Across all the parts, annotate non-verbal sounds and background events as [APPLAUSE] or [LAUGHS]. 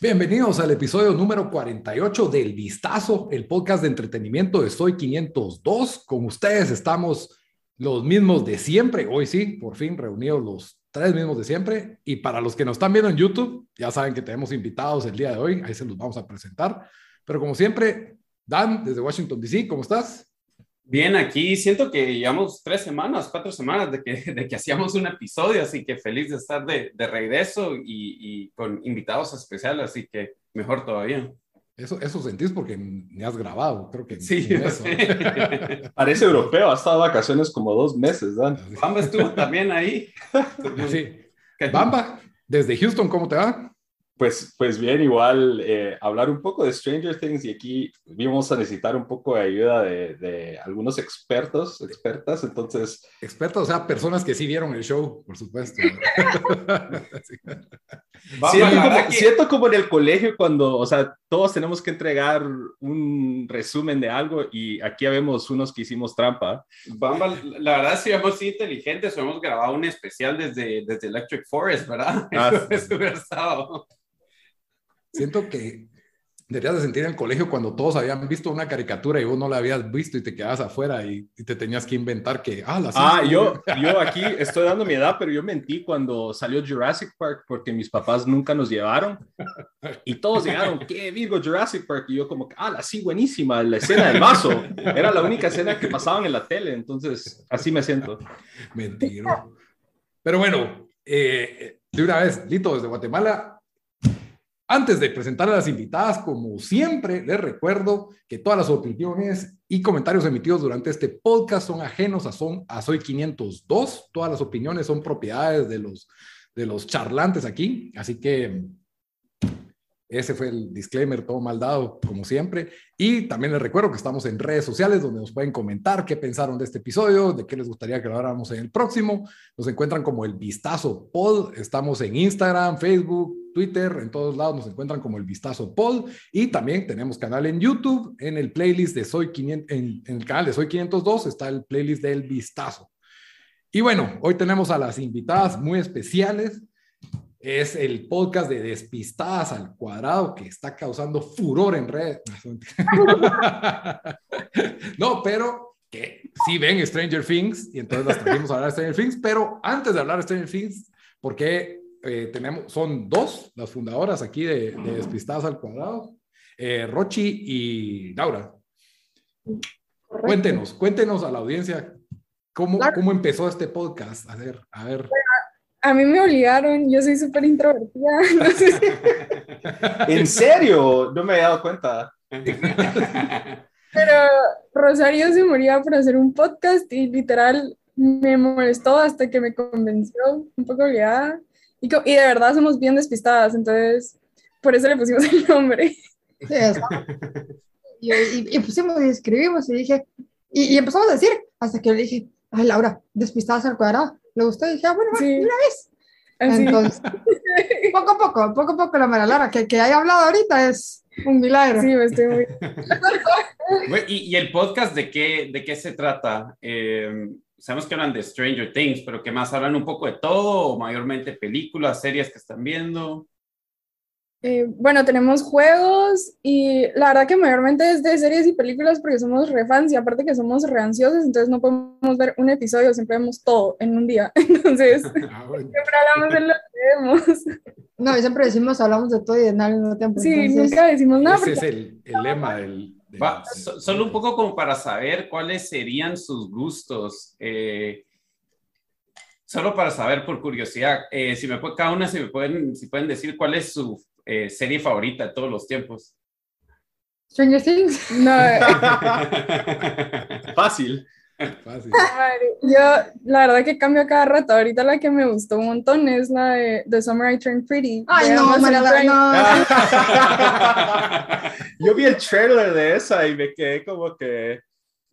Bienvenidos al episodio número 48 del Vistazo, el podcast de entretenimiento de Soy 502. Con ustedes estamos los mismos de siempre. Hoy sí, por fin reunidos los tres mismos de siempre. Y para los que nos están viendo en YouTube, ya saben que tenemos invitados el día de hoy. Ahí se los vamos a presentar. Pero como siempre, Dan, desde Washington, D.C., ¿cómo estás? Bien, aquí siento que llevamos tres semanas, cuatro semanas de que, de que hacíamos un episodio, así que feliz de estar de, de regreso y, y, con invitados especiales, así que mejor todavía. Eso, eso sentís porque ni has grabado, creo que. Sí, eso. [LAUGHS] Parece europeo, ha estado de vacaciones como dos meses, Dan. Bamba estuvo también ahí. Sí. Bamba, desde Houston, ¿cómo te va? Pues, pues bien, igual eh, hablar un poco de Stranger Things y aquí vimos a necesitar un poco de ayuda de, de, algunos expertos, expertas, entonces... Expertos, o sea, personas que sí vieron el show, por supuesto. [LAUGHS] siento, como, que... siento como en el colegio cuando, o sea, todos tenemos que entregar un resumen de algo y aquí vemos unos que hicimos trampa. Bamba, la verdad, si hemos sido inteligentes, hemos grabado un especial desde, desde Electric Forest, ¿verdad? Ah, [LAUGHS] Eso estado... Siento que deberías de sentir en el colegio cuando todos habían visto una caricatura y vos no la habías visto y te quedabas afuera y, y te tenías que inventar que, ah, la Ah, yo, yo aquí estoy dando mi edad, pero yo mentí cuando salió Jurassic Park porque mis papás nunca nos llevaron y todos llegaron, ¿qué Virgo Jurassic Park? Y yo como, ah, la sí, buenísima, la escena del vaso. Era la única escena que pasaban en la tele, entonces así me siento. Mentiro. Pero bueno, eh, de una vez, Lito, desde Guatemala, antes de presentar a las invitadas, como siempre, les recuerdo que todas las opiniones y comentarios emitidos durante este podcast son ajenos a, son, a Soy 502. Todas las opiniones son propiedades de los, de los charlantes aquí. Así que ese fue el disclaimer todo mal dado, como siempre. Y también les recuerdo que estamos en redes sociales donde nos pueden comentar qué pensaron de este episodio, de qué les gustaría que lo habláramos en el próximo. Nos encuentran como el Vistazo Pod. Estamos en Instagram, Facebook, Twitter, en todos lados nos encuentran como el Vistazo Pod. Y también tenemos canal en YouTube, en el playlist de Soy 500, en, en el canal de Soy 502 está el playlist del Vistazo. Y bueno, hoy tenemos a las invitadas muy especiales es el podcast de Despistadas al Cuadrado que está causando furor en redes. [LAUGHS] no, pero que sí ven Stranger Things y entonces las trajimos a hablar de Stranger Things, pero antes de hablar de Stranger Things, porque eh, tenemos, son dos las fundadoras aquí de, de Despistadas al Cuadrado, eh, Rochi y Laura. Correcto. Cuéntenos, cuéntenos a la audiencia cómo, claro. cómo empezó este podcast. A ver, a ver. Bueno, a mí me obligaron, yo soy súper introvertida. [LAUGHS] No sé si... [LAUGHS] ¿En serio? No me había dado cuenta. [LAUGHS] Pero Rosario se moría por hacer un podcast y literal me molestó hasta que me convenció, un poco obligada. Y, y de verdad somos bien despistadas, entonces por eso le pusimos [LAUGHS] el nombre. Sí, y, y, y, pusimos y escribimos y dije, y, y empezamos a decir, hasta que le dije, ay Laura, despistadas al cuadrado le gustó y dije, ah, bueno, sí. una vez. Así. Entonces, [LAUGHS] poco a poco, poco a poco la Mara Lara, que, que haya hablado ahorita es un milagro. Sí, me estoy muy... [LAUGHS] ¿Y, ¿Y, el podcast de qué, de qué se trata? Eh, sabemos que hablan de Stranger Things, pero ¿qué más? ¿Hablan un poco de todo o mayormente películas, series que están viendo? Eh, bueno, tenemos juegos y la verdad que mayormente es de series y películas porque somos re fans y aparte que somos re ansiosos, entonces no podemos ver un episodio, siempre vemos todo en un día. [LAUGHS] Entonces, [LAUGHS] ah, bueno. siempre hablamos de lo que vemos. No, y siempre decimos hablamos de todo y de nada al mismo tiempo. Sí, entonces... nunca decimos nada. Ese porque... es el, el lema del... Va, so, solo un poco como para saber cuáles serían sus gustos. Eh, solo para saber por curiosidad, eh, si me puede, cada una si me pueden, si pueden decir cuál es su eh, serie favorita de todos los tiempos? Stranger Things. No. [LAUGHS] [LAUGHS] Fácil. Fácil. Yo, la verdad que cambio cada rato. Ahorita la que me gustó un montón es la de The Summer I Turned Pretty. Ay, no, María, no. [LAUGHS] Yo vi el trailer de esa y me quedé como que.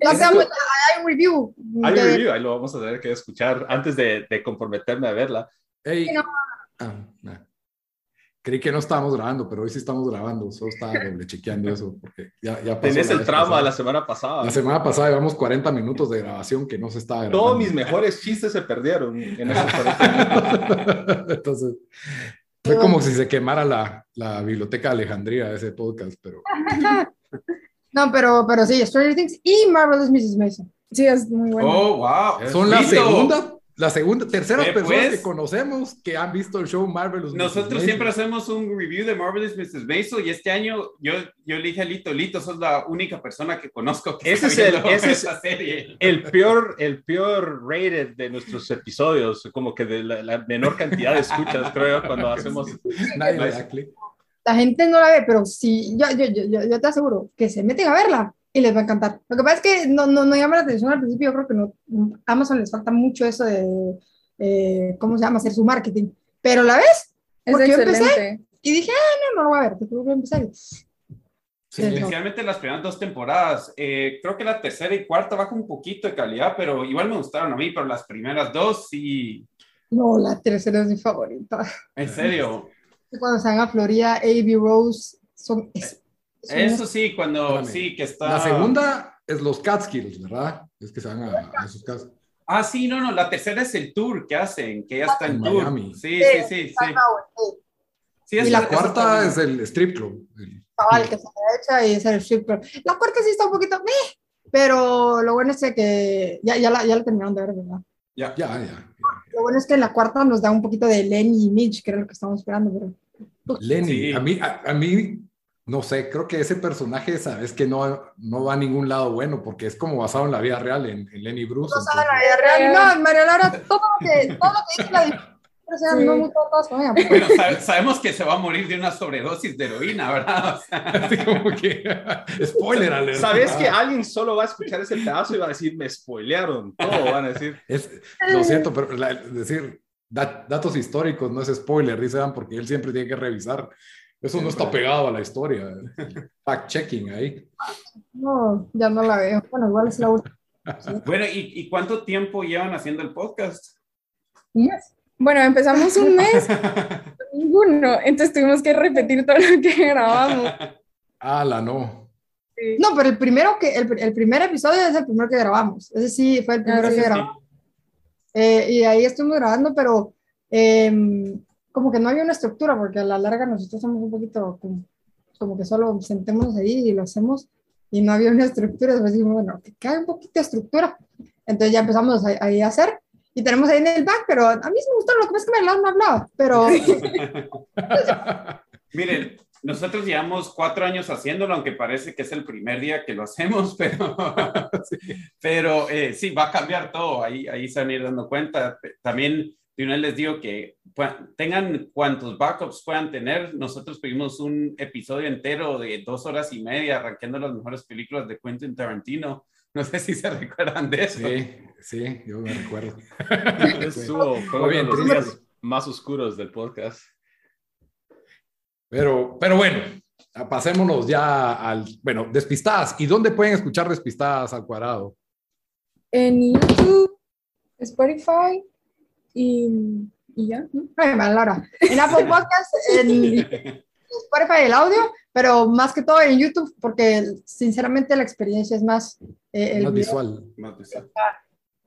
No, hay un review. Hay un review, ahí lo vamos a tener que escuchar antes de, de comprometerme a verla. Hey. No. Ah, no. Creí que no estábamos grabando, pero hoy sí estamos grabando. Solo estaba doble chequeando eso. Porque ya, ya pasó Tenés el trauma de la semana pasada. La semana pasada llevamos 40 minutos de grabación que no se estaba grabando. Todos mis mejores chistes se perdieron en esos 40 [LAUGHS] Entonces, fue como si se quemara la, la biblioteca de Alejandría de ese podcast, pero... [LAUGHS] No, pero, pero sí, Stranger Things y Marvelous Mrs. Mason. Sí, es muy bueno. Oh, wow. Son la segunda la segunda, tercera persona personas que conocemos que han visto el show Marvelous Nosotros siempre hacemos un review de Marvelous Mrs. Maisel y este año yo, yo le dije a Lito, Lito, sos la única persona que conozco que ese es el, ese es serie. el peor el peor rated de nuestros episodios, como que de la, menor cantidad de escuchas, creo, cuando [LAUGHS] hacemos... La gente no la ve, pero sí, yo, yo, yo, yo te aseguro que se meten a verla y les va a encantar. Lo que pasa es que no, no, no llama la atención al principio, yo creo que no, Amazon les falta mucho eso de, eh, ¿cómo se llama?, hacer su marketing. Pero la ves, porque yo empecé y dije, ah, no, no lo voy a ver, te voy a empezar. Sí, especialmente las primeras dos temporadas. Eh, creo que la tercera y cuarta baja un poquito de calidad, pero igual me gustaron a mí, pero las primeras dos sí. No, la tercera es mi favorita. ¿En serio? [LAUGHS] Cuando se a Florida, A.B. Rose son eso sí, cuando sí, que está. La segunda es los Catskills, ¿verdad? Es que se van a, a esos casas. Ah, sí, no, no, la tercera es el tour que hacen, que ya está en, tour. Miami. Sí, sí, sí, sí. y la cuarta es el strip club. El... que se echa y es el strip club. La cuarta sí está un poquito, pero lo bueno es que ya, ya, la, ya la terminaron de ver, ¿verdad? Ya, ya, ya. Lo bueno es que en la cuarta nos da un poquito de Lenny y Mitch, que era lo que estábamos esperando, pero... Lenny, a mí, a, a mí no sé, creo que ese personaje, sabes que no, no va a ningún lado bueno, porque es como basado en la vida real, en, Lenny Bruce. No, en la vida real, no, en María Laura, todo lo que, todo lo que dice la o sea, no mucho con ella. Bueno, sabemos que se va a morir de una sobredosis de heroína, ¿verdad? Así [LAUGHS] como que, [LAUGHS] spoiler alert. Sabes que alguien solo va a escuchar ese pedazo y va a decir, me spoilearon, todo van a decir. [LAUGHS] Es, lo siento, pero decir datos históricos no es spoiler, dice Dan, porque él siempre tiene que revisar eso no está pegado a la historia. [LAUGHS] Fact-checking ahí. No, ya no la veo. Bueno, igual es la última. [LAUGHS] Bueno, ¿y, ¿y, cuánto tiempo llevan haciendo el podcast? Bueno, empezamos un mes, [LAUGHS] ninguno, entonces tuvimos que repetir todo lo que grabamos. Ah, la no. No, pero el primero que, el, el, primer episodio es el primero que grabamos. Ese sí fue el primero ah, que grabamos. Eh, y ahí estuvimos grabando, pero eh, como que no había una estructura, porque a la larga nosotros somos un poquito como, que solo sentémonos ahí y lo hacemos, y no había una estructura, entonces bueno, que cae un poquito de estructura. Entonces ya empezamos ahí a hacer, y tenemos ahí en el back, pero a mí me gustó, lo que pasa es que me no hablaba, pero... [LAUGHS] Miren, nosotros llevamos cuatro años haciéndolo, aunque parece que es el primer día que lo hacemos, [LAUGHS] pero, pero eh, sí, va a cambiar todo, ahí, ahí se van a ir dando cuenta. También de una vez les digo que tengan cuantos backups puedan tener. Nosotros pedimos un episodio entero de dos horas y media arrancando las mejores películas de Quentin Tarantino. No sé si se [LAUGHS] recuerdan de eso. Sí, sí, yo me recuerdo. [LAUGHS] Estuvo fue los días más oscuros del podcast. Pero, pero bueno, pasémonos ya al, bueno, Despistadas. ¿Y dónde pueden escuchar Despistadas al cuadrado? En YouTube, Spotify y y ya. Laura. En Apple Podcast, [LAUGHS] en Spotify el audio, pero más que todo en YouTube, porque sinceramente la experiencia es más, eh, visual.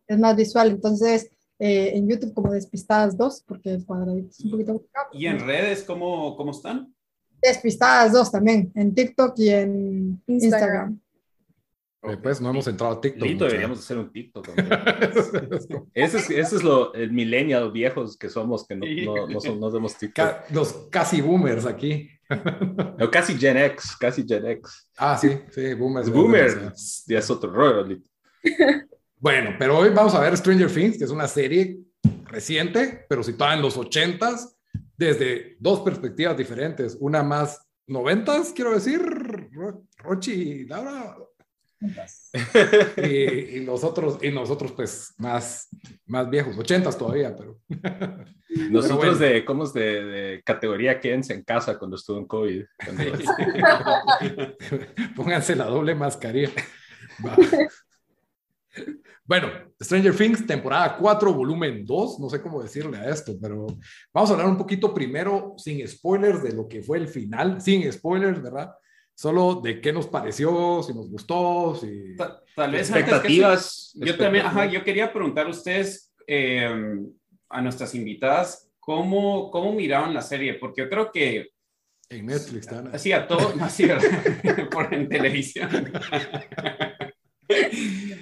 Es más visual, entonces eh, en YouTube como Despistadas 2, porque el cuadradito es un poquito... ¿Y en redes cómo, cómo están? Despistadas 2 también, en TikTok y en Instagram. Pues no hemos entrado a TikTok. Lito, deberíamos hacer un TikTok. [LAUGHS] ese, es, ese es lo, el millennial viejos que somos, que no, no, no, son, no hacemos TikTok. los casi boomers aquí. No, casi Gen X, casi Gen X. Ah, sí, sí, boomers. Boomers, ya es otro rollo, Lito. [LAUGHS] Bueno, pero hoy vamos a ver Stranger Things, que es una serie reciente, pero situada en los ochentas, desde dos perspectivas diferentes. Una más noventas, quiero decir, Rochi y Laura, y, nosotros, y nosotros, pues, más, más viejos, ochentas todavía, pero. [LAUGHS] Nosotros de, ¿cómo es de, categoría quédense en casa cuando estuvo en COVID? [LAUGHS] Pónganse la doble mascarilla. Bueno, Stranger Things, temporada 4, volumen 2, no sé cómo decirle a esto, pero vamos a hablar un poquito primero, sin spoilers, de lo que fue el final, sin spoilers, ¿verdad? Solo de qué nos pareció, si nos gustó, si... Tal, vez expectativas. yo también, ajá, yo quería preguntar a ustedes, eh, a nuestras invitadas, ¿cómo, cómo miraban la serie? Porque yo creo que en Netflix, ¿no? Así a todos, así, por en televisión. [LAUGHS]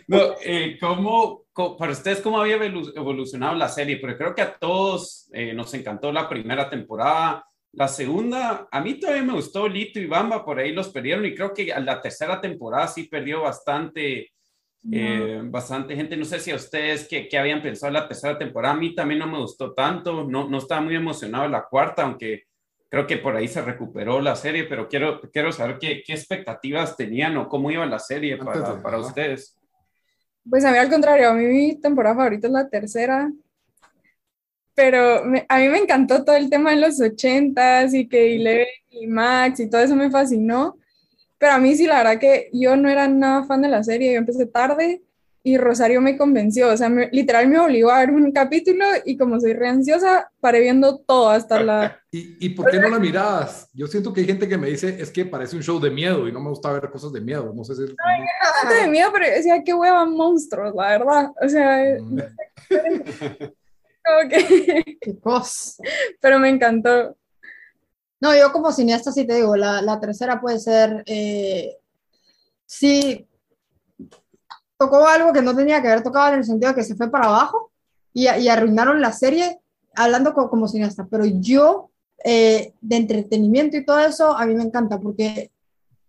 no, eh, ¿cómo, para ustedes, cómo había evolucionado la serie? Porque creo que a todos eh, nos encantó la primera temporada. La segunda, a mí todavía me gustó Lito y Bamba, por ahí los perdieron y creo que la tercera temporada sí perdió bastante, eh, bastante gente. No sé si a ustedes qué, qué, habían pensado en la tercera temporada. A mí también no me gustó tanto, no, no estaba muy emocionado en la cuarta, aunque creo que por ahí se recuperó la serie, pero quiero, quiero saber qué, qué expectativas tenían o cómo iba la serie para, para ustedes. Pues a mí al contrario, a mí mi temporada favorita es la tercera, pero a mí me encantó todo el tema de los ochentas y que Eleven y Max y todo eso me fascinó, pero a mí sí, la verdad que yo no era nada fan de la serie, yo empecé tarde y Rosario me convenció, o sea, literal me obligó a ver un capítulo y como soy re ansiosa, paré viendo todo hasta la... ¿Y, ¿Y por qué no la mirabas? Yo siento que hay gente que me dice, es que parece un show de miedo y no me gusta ver cosas de miedo, no sé si... No, de miedo, pero decía, qué hueva monstruos, la verdad, o sea... Que... [LAUGHS] Qué cosa. Pero me encantó. No, yo como cineasta sí te digo, la, la tercera puede ser... Eh, sí, tocó algo que no tenía que haber tocado en el sentido de que se fue para abajo y, y arruinaron la serie hablando como, cineasta. Pero yo, eh, de entretenimiento y todo eso, a mí me encanta porque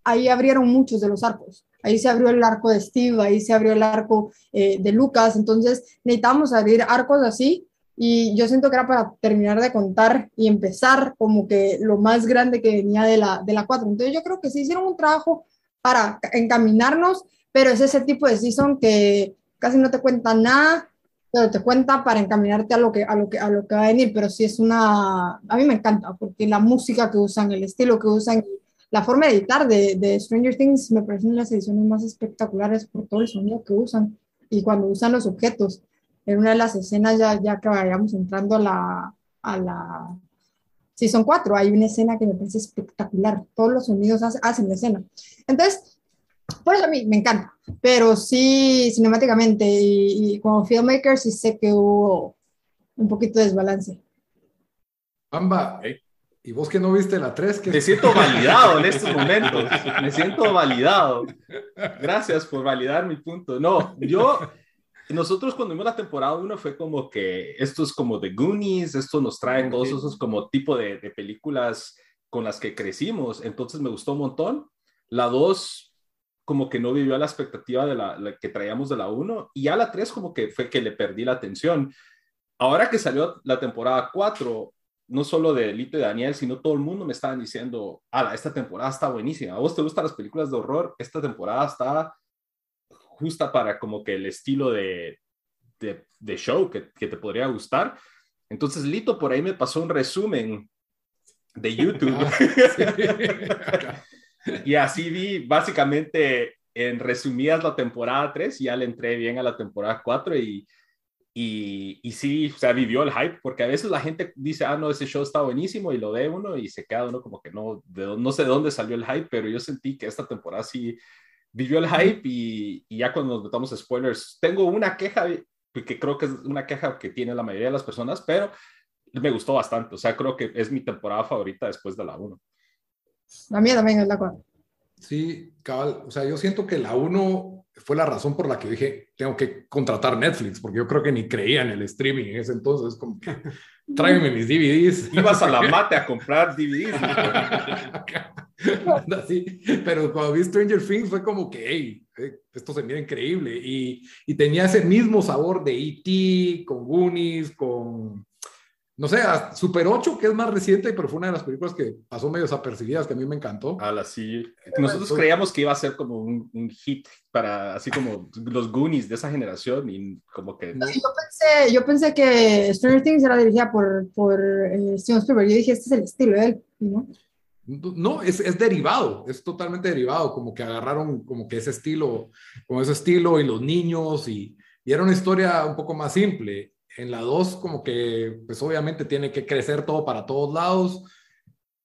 ahí abrieron muchos de los arcos. Ahí se abrió el arco de Steve, ahí se abrió el arco eh, de Lucas. Entonces necesitamos abrir arcos así y yo siento que era para terminar de contar y empezar como que lo más grande que venía de la, de la 4. Entonces yo creo que se hicieron un trabajo para encaminarnos pero es ese tipo de season que casi no te cuenta nada, pero te cuenta para encaminarte a lo que, a lo que, a lo que va a venir, pero sí es una, a mí me encanta, porque la música que usan, el estilo que usan, la forma de editar de, de Stranger Things me parecen las ediciones más espectaculares por todo el sonido que usan y cuando usan los objetos. En una de las escenas, ya, ya que vayamos entrando a la, a la Season 4, hay una escena que me parece espectacular. Todos los sonidos hacen la escena. Entonces, por eso a mí me encanta, pero sí cinemáticamente y, como filmmaker sí sé que hubo un poquito de desbalance. Bamba, ¿y vos que no viste la 3? Que... Me siento validado en estos [LAUGHS] momentos, me siento validado. Gracias por validar mi punto. No, yo, nosotros cuando vimos la temporada 1 fue como que esto es como The Goonies, esto nos trae todos esos como tipo de, de películas con las que crecimos, entonces me gustó un montón. La 2 como que no vivió a la expectativa de la, que traíamos de la 1 y a la 3 como que fue que le perdí la atención. Ahora que salió la temporada 4, no solo de Lito y Daniel, sino todo el mundo me estaban diciendo, ala, esta temporada está buenísima. ¿A vos te gustan las películas de horror? Esta temporada está justa para como que el estilo de, de, show que, que, te podría gustar. Entonces Lito por ahí me pasó un resumen de YouTube. Ah, [LAUGHS] y así vi básicamente en resumidas la temporada 3 y ya le entré bien a la temporada 4 y, y, y, sí, o sea, vivió el hype, porque a veces la gente dice, ah, no, ese show está buenísimo y lo ve uno y se queda uno como que no, de, no sé de dónde salió el hype, pero yo sentí que esta temporada sí vivió el hype y, y ya cuando nos metamos spoilers, tengo una queja que creo que es una queja que tiene la mayoría de las personas, pero me gustó bastante, o sea, creo que es mi temporada favorita después de la 1. La mía también es la 4. Sí, cabal. O sea, yo siento que la 1 fue la razón por la que dije, tengo que contratar Netflix, porque yo creo que ni creía en el streaming en ese entonces. Como que, [LAUGHS] tráigame mis DVDs. Ibas a la [LAUGHS] mate a comprar DVDs. [LAUGHS] [LAUGHS] sí, pero cuando vi Stranger Things fue como que, hey, eh, esto se mira increíble. Y, y tenía ese mismo sabor de E.T., con Goonies, con no sé, Super 8, que es más reciente, pero fue una de las películas que pasó medio desapercibidas, que a mí me encantó. la sí. Nosotros creíamos que iba a ser como un, hit para, así como los Goonies de esa generación y como que... Yo pensé, yo pensé que Stranger Things era dirigida por, por eh, Steven Spielberg. Yo dije, este es el estilo de él, ¿no? No, es, es, derivado, es totalmente derivado, como que agarraron como que ese estilo, como ese estilo y los niños y y era una historia un poco más simple. En la 2 como que pues obviamente tiene que crecer todo para todos lados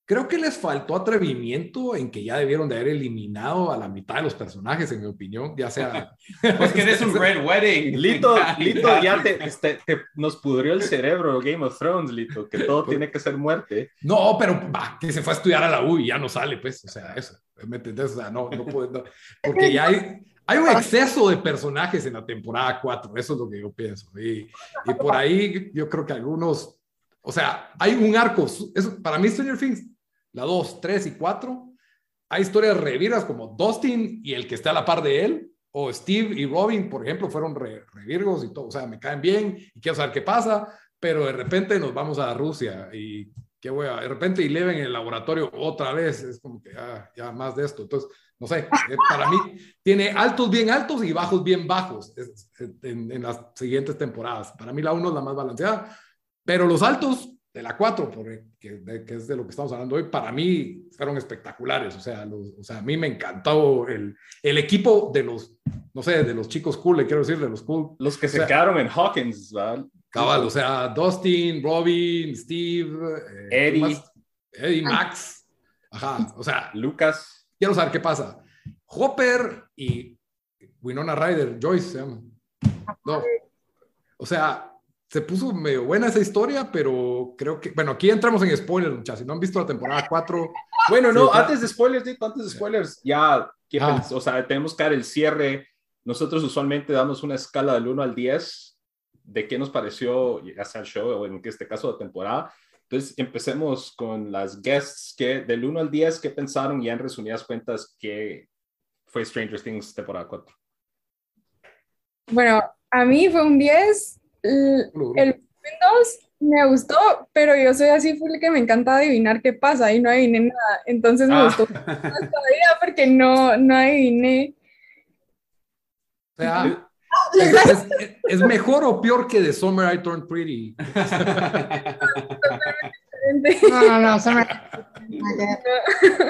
Creo que les faltó atrevimiento en que ya debieron de haber eliminado a la mitad de los personajes, en mi opinión, ya sea... [LAUGHS] Pues que eres un Red Wedding. [LAUGHS] Lito, Lito ya [LAUGHS] este, te, nos pudrió el cerebro Game of Thrones, Lito, que todo tiene que ser muerte. No, pero va, que se fue a estudiar a la U y ya no sale, pues, o sea, eso, ¿me entendés? O sea, no, no puede, porque ya hay, hay un exceso de personajes en la temporada 4, eso es lo que yo pienso. Y, y por ahí yo creo que algunos, o sea, hay un arco, eso, para mí Stranger Things la 2, 3 y 4, hay historias reviras como Dustin y el que está a la par de él, o Steve y Robin, por ejemplo, fueron revirgos y todo, o sea, me caen bien y quiero saber qué pasa, pero de repente nos vamos a Rusia y qué voy de repente y en el laboratorio otra vez, es como que ah, ya más de esto, entonces, no sé, eh, para mí tiene altos bien altos y bajos bien bajos en, en las siguientes temporadas. Para mí la 1 es la más balanceada, pero los altos de la 4, que, que, es de lo que estamos hablando hoy, para mí fueron espectaculares. O sea, o sea a mí me encantó el, el, equipo de los, no sé, de los chicos cool, le quiero decir, de los cool. Los que se quedaron en Hawkins, ¿verdad? Cabal, o sea, Dustin, Robin, Steve, eh, Eddie, Eddie, Max, ajá, o sea, Lucas. Quiero saber qué pasa. Hopper y Winona Ryder, Joyce, No, o sea, se puso medio buena esa historia, pero creo que, bueno, aquí entramos en spoilers, muchachos. Si no han visto la temporada 4. Bueno, no, antes de spoilers, Dito, antes de spoilers, ya, ah. o sea, tenemos que dar el cierre. Nosotros usualmente damos una escala del 1 al 10 de qué nos pareció, ya sea el show o en este caso la temporada. Entonces, empecemos con las guests que del 1 al 10, ¿qué pensaron ya en resumidas cuentas que fue Stranger Things temporada 4? Bueno, a mí fue un 10 el Windows me gustó, pero yo soy así full que me encanta adivinar qué pasa y no adiviné nada. Entonces me ah. gustó todavía porque no, no adiviné. O sea, es, mejor o peor que The Summer I Turned Pretty? no, no, no,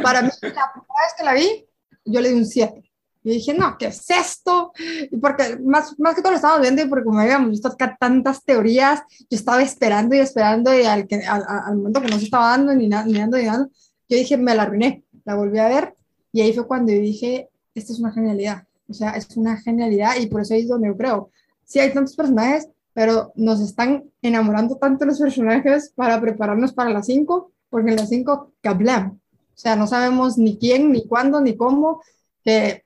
Para mí, la primera vez que la vi, yo le di un 7. Y dije, no, ¿qué es esto? Y porque más, más que todo lo estaba viendo porque como habíamos visto acá tantas teorías, yo estaba esperando y esperando y al, que, al, al momento que no se estaba dando ni, nada ni dando ni dando, yo dije, me la arruiné, la volví a ver y ahí fue cuando dije, esta es una genialidad, o sea, es una genialidad y por eso es donde yo creo, sí hay tantos personajes, pero nos están enamorando tanto los personajes para prepararnos para las 5, porque en las 5, kablam, o sea, no sabemos ni quién, ni cuándo, ni cómo, que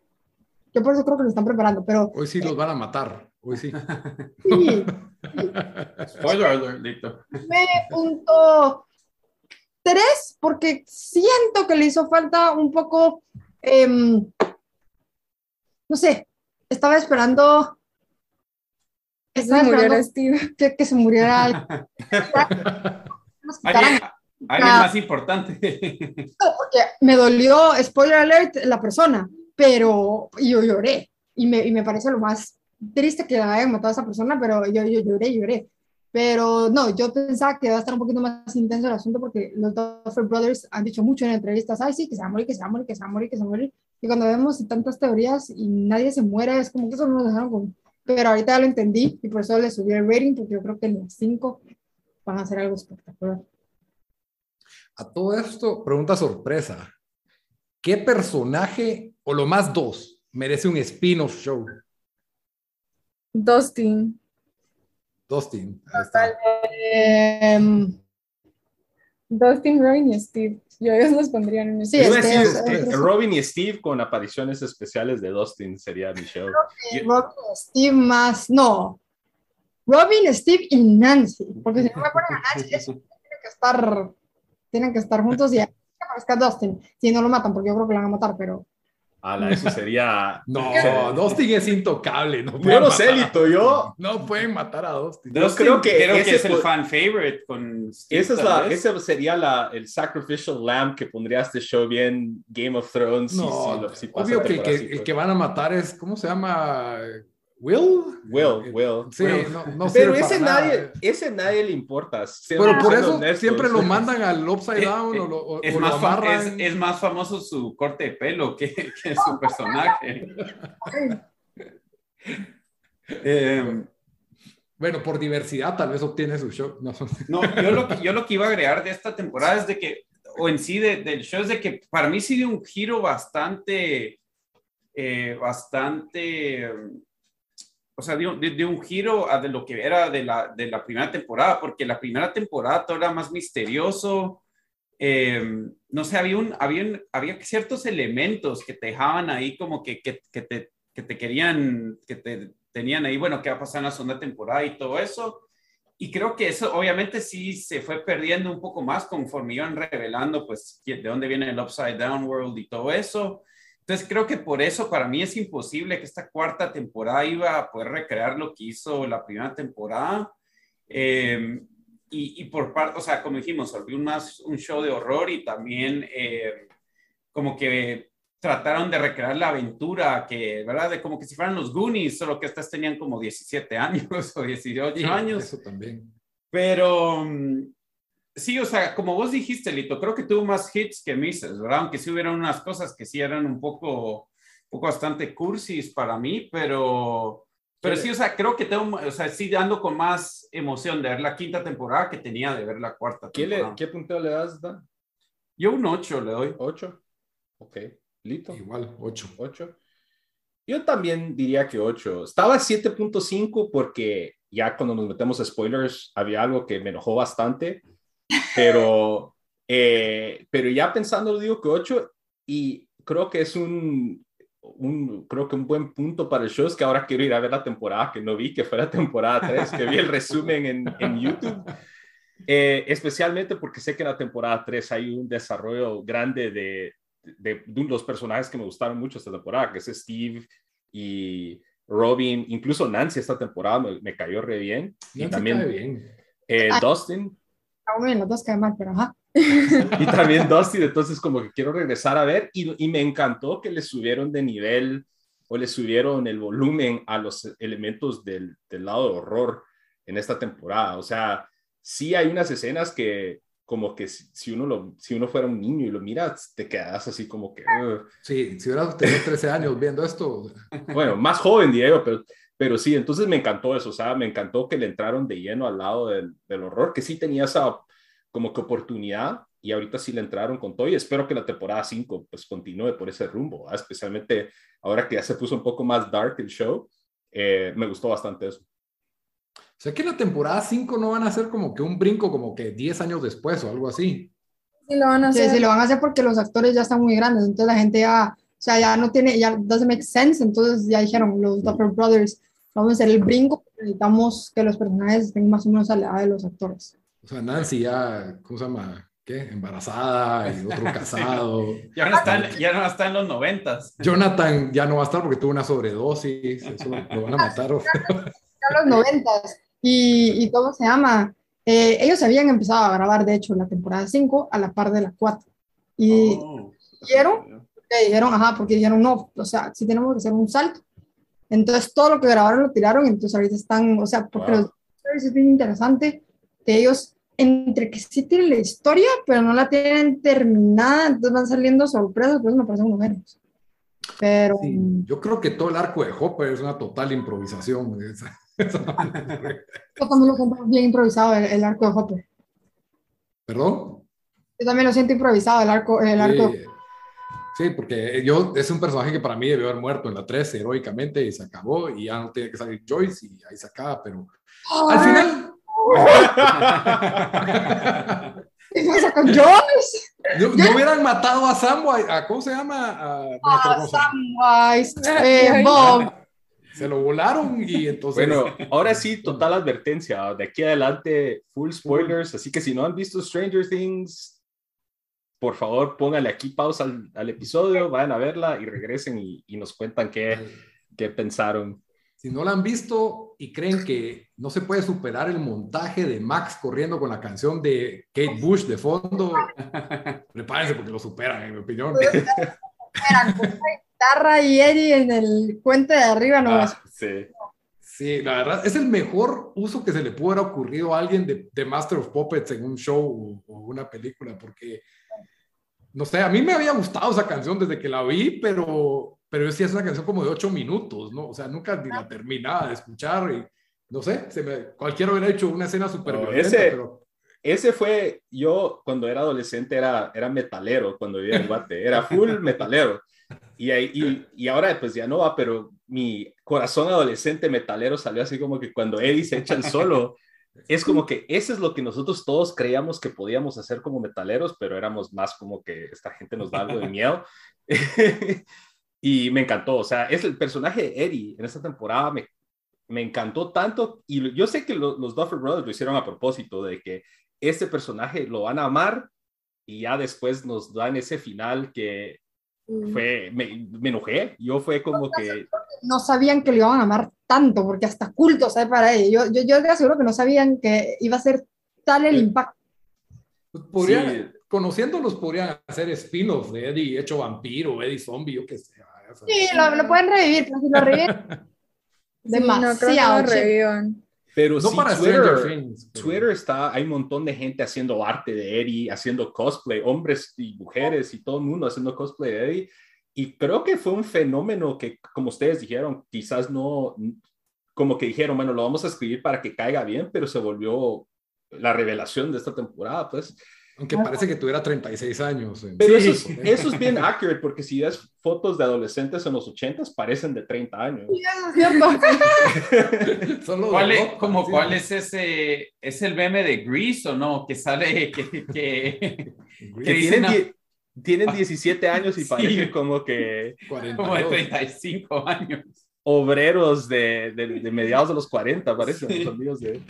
yo por eso creo que lo están preparando, pero... Hoy sí los van a matar, hoy sí. [LAUGHS] sí. Spoiler alert, listo. punto tres, porque siento que le hizo falta un poco, em, no sé, estaba esperando... Estaba esperando Steve. Que, que, se muriera [LAUGHS] alguien, alguien más importante. Porque me dolió, spoiler alert, la persona pero yo lloré y me, y me parece lo más triste que hayan matado a esa persona, pero yo, yo lloré, lloré. Pero no, yo pensaba que va a estar un poquito más intenso el asunto porque los Duffer Brothers han dicho mucho en entrevistas, ay, sí, que se va a morir, que se va a morir, que se va a morir, que se va a morir. Y cuando vemos tantas teorías y nadie se muere, es como que eso no lo dejaron con... Pero ahorita ya lo entendí y por eso le subí el rating porque yo creo que en los cinco van a hacer algo espectacular. A todo esto, pregunta sorpresa. ¿Qué personaje, o lo más dos, merece un spin-off show? Dustin. Dustin. Em, Dustin, Robin y Steve. Yo ellos los pondría en un sí, este, Robin y Steve con apariciones especiales de Dustin sería mi show. Robin y Steve más, no. Robin, Steve y Nancy. Porque si no me ponen a [LAUGHS] Nancy, tienen que estar, tienen que estar juntos y que Dustin. Si no lo matan, porque yo creo que lo van a matar, pero. Ala, eso sería. [LAUGHS] no, [LAUGHS] Dustin es intocable. No yo no sé, Lito, yo. No pueden matar a Dustin. Yo creo que, creo que es el fan favorite con. esa, es la, ese sería la, el sacrificial lamb que pondría este show bien Game of Thrones. No, obvio que, que el que van a matar es. ¿Cómo se llama? Will. Will, eh, Will. Sí, No, no Pero ese nadie, ese nadie le importa. Pero por eso siempre lo mandan al upside down o, lo, es, más es, más famoso su corte de pelo que, que su personaje. [LAUGHS] Eh, bueno, por diversidad tal vez obtiene su show. No, yo, lo que, yo lo que iba a agregar de esta temporada es de que, o en sí del show, es de que para mí sí dio un giro bastante, eh, bastante, o sea, dio, un giro a de lo que era de la, de la primera temporada, porque la primera temporada todo era más misterioso. Eh, no sé, había, un, había, había ciertos elementos que te dejaban ahí como que, que, que, te, que te querían, que te tenían ahí, bueno, qué va a pasar en la segunda temporada y todo eso. Y creo que eso obviamente sí se fue perdiendo un poco más conforme iban revelando, pues, de dónde viene el Upside Down World y todo eso. Entonces creo que por eso para mí es imposible que esta cuarta temporada iba a poder recrear lo que hizo la primera temporada. Em, y, y, por parte, o sea, como dijimos, volvió más un show de horror y también eh, como que trataron de recrear la aventura, que, ¿verdad? De como que si fueran los Goonies, solo que estas tenían como 17 años [LAUGHS] o 18 años. Eso también. Pero sí, o sea, como vos dijiste, Lito, creo que tuvo más hits que misses, ¿verdad? Aunque sí hubieran unas cosas que sí eran un poco, poco bastante cursis para mí, pero, pero sí, o sea, creo que tengo, o sea, sí dando con más emoción de ver la quinta temporada que tenía de ver la cuarta ¿Qué, le, ¿qué punteo le das, Dan? Yo un 8 le doy. 8. Ok. Lito. Igual, 8. 8. Yo también diría que 8. Estaba 7.5 porque ya cuando nos metemos a spoilers había algo que me enojó bastante, pero, eh, pero ya pensando digo que 8 y creo que es un, un, creo que un buen punto para el show es que ahora quiero ir a ver la temporada que no vi, que fue la temporada 3, que vi el resumen en, en YouTube. Eh, especialmente porque sé que en la temporada 3 hay un desarrollo grande de, de, de, los personajes que me gustaron mucho esta temporada, que es Steve y Robin, incluso Nancy esta temporada me, cayó re bien. y también bien. Eh, Dustin. Bueno, los dos caen mal, pero ajá. y también Dustin, entonces como que quiero regresar a ver y, y me encantó que le subieron de nivel o le subieron el volumen a los elementos del, del lado de horror en esta temporada. O sea, sí hay unas escenas que como que si, uno lo, si uno fuera un niño y lo miras, te quedas así como que... Sí, si hubieras tenido 13 años viendo esto. Bueno, más joven, Diego, pero, pero sí, entonces me encantó eso, o sea, me encantó que le entraron de lleno al lado del, del horror, que sí tenía esa como que oportunidad y ahorita sí le entraron con todo y espero que la temporada 5 pues continúe por ese rumbo, especialmente ahora que ya se puso un poco más dark el show, eh, me gustó bastante eso. O sea que la temporada 5 no van a hacer como que un brinco como que 10 años después o algo así. Sí, lo van a hacer. Sí, lo van a hacer porque los actores ya están muy grandes, entonces la gente ya, o sea, ya no tiene, ya doesn't make sense, entonces ya dijeron los Duffer Brothers, vamos a hacer el brinco, necesitamos que los personajes estén más o menos a la edad de los actores. O sea, Nancy ya, ¿cómo se llama? ¿Qué? Embarazada y otro [LAUGHS] casado. ya, no está, ya no está en los noventas. Jonathan ya no va a estar porque tuvo una sobredosis, eso lo van a matar. [LAUGHS] ya los noventas. Y, y ¿cómo se llama? Eh, ellos habían empezado a grabar, de hecho, la temporada 5 a la par de la 4. Y oh, dijeron, dijeron, ajá, porque dijeron, no, o sea, sí tenemos que hacer un salto. Entonces, todo lo que grabaron lo tiraron, entonces ahorita están, o sea, porque wow. es bien interesante que ellos, entre que sí tienen la historia, pero no la tienen terminada, entonces van saliendo sorpresas, pues me parecen menos. Pero... Sí, yo creo que todo el arco de Hopper es una total improvisación. [LAUGHS] Yo también lo siento bien improvisado el, arco de Hopper. ¿Perdón? Yo también lo siento improvisado el arco. El arco. Sí, porque yo es un personaje que para mí debió haber muerto en la 13 heroicamente y se acabó y ya no tiene que salir Joyce y ahí se acaba, pero al final... [LAUGHS] ¿Qué pasa con Joyce? No, no, hubieran matado a Samwise, a, ¿cómo se llama? A, no Samwise, [LAUGHS] eh, Bob. Se lo volaron y entonces... Bueno, [LAUGHS] ahora sí, total advertencia. De aquí adelante, full spoilers. Así que si no han visto Stranger Things, por favor, pónganle aquí pausa al, al episodio, vayan a verla y regresen y, y nos cuentan qué, qué pensaron. Si no la han visto y creen que no se puede superar el montaje de Max corriendo con la canción de Kate Bush de fondo, [LAUGHS] prepárense porque lo superan, en mi opinión. guitarra y Eddie en el puente de arriba no ah, sí. sí, la verdad es el mejor uso que se le pudo haber ocurrido a alguien de, de Master of Puppets en un show o, o, una película, porque no sé, a mí me había gustado esa canción desde que la vi, pero pero es es una canción como de ocho minutos, ¿no? O sea, nunca ni la terminaba de escuchar y no sé, se me, cualquiera hubiera hecho una escena súper no, ese, pero... ese fue, yo cuando era adolescente era, era metalero, cuando vivía en Guate, era full metalero. Y, y, y, ahora pues ya no va, pero mi corazón adolescente metalero salió así como que cuando Eddie se echa el solo, es como que eso es lo que nosotros todos creíamos que podíamos hacer como metaleros, pero éramos más como que esta gente nos da algo de miedo. [LAUGHS] y me encantó, o sea, es el personaje de Eddie en esta temporada me, me encantó tanto y yo sé que los Duffer Brothers lo hicieron a propósito de que este personaje lo van a amar y ya después nos dan ese final que. Fue, me, me enojé, yo fue como que... No sabían que lo iban a amar tanto, porque hasta culto, ¿sabes? Para ellos. Yo, yo, yo te aseguro que no sabían que iba a ser tal el impacto. Pues podrían, sí. Conociéndolos, podrían hacer spin-offs de Eddie hecho vampiro, Eddie zombie, yo qué sé. Sí, lo, lo, pueden revivir, pero si lo reviven, [LAUGHS] demasiado. no creo que lo revivan. Pero no sí, para Twitter, Things. pero- Twitter está, hay un montón de gente haciendo arte de Eddie, haciendo cosplay, hombres y mujeres y todo el mundo haciendo cosplay de Eddie. Y creo que fue un fenómeno que, como ustedes dijeron, quizás no, como que dijeron, bueno, lo vamos a escribir para que caiga bien, pero se volvió la revelación de esta temporada, pues. Aunque parece que tuviera 36 años. en- Pero Sí, eso, es, eso es bien accurate, porque si ves fotos de adolescentes en los 80s, parecen de 30 años. Sí, eso es cierto. [LAUGHS] Son los ¿Cuál es, como, sí. ¿Cuál es ese? ¿Es el meme de Grease o no? Que sale, que, que, [LAUGHS] Que tienen, a- die- tienen 17 años y Sí. parecen como que 42. como de 35 años. obreros de, de, de mediados de los 40, parecen Sí. los amigos de...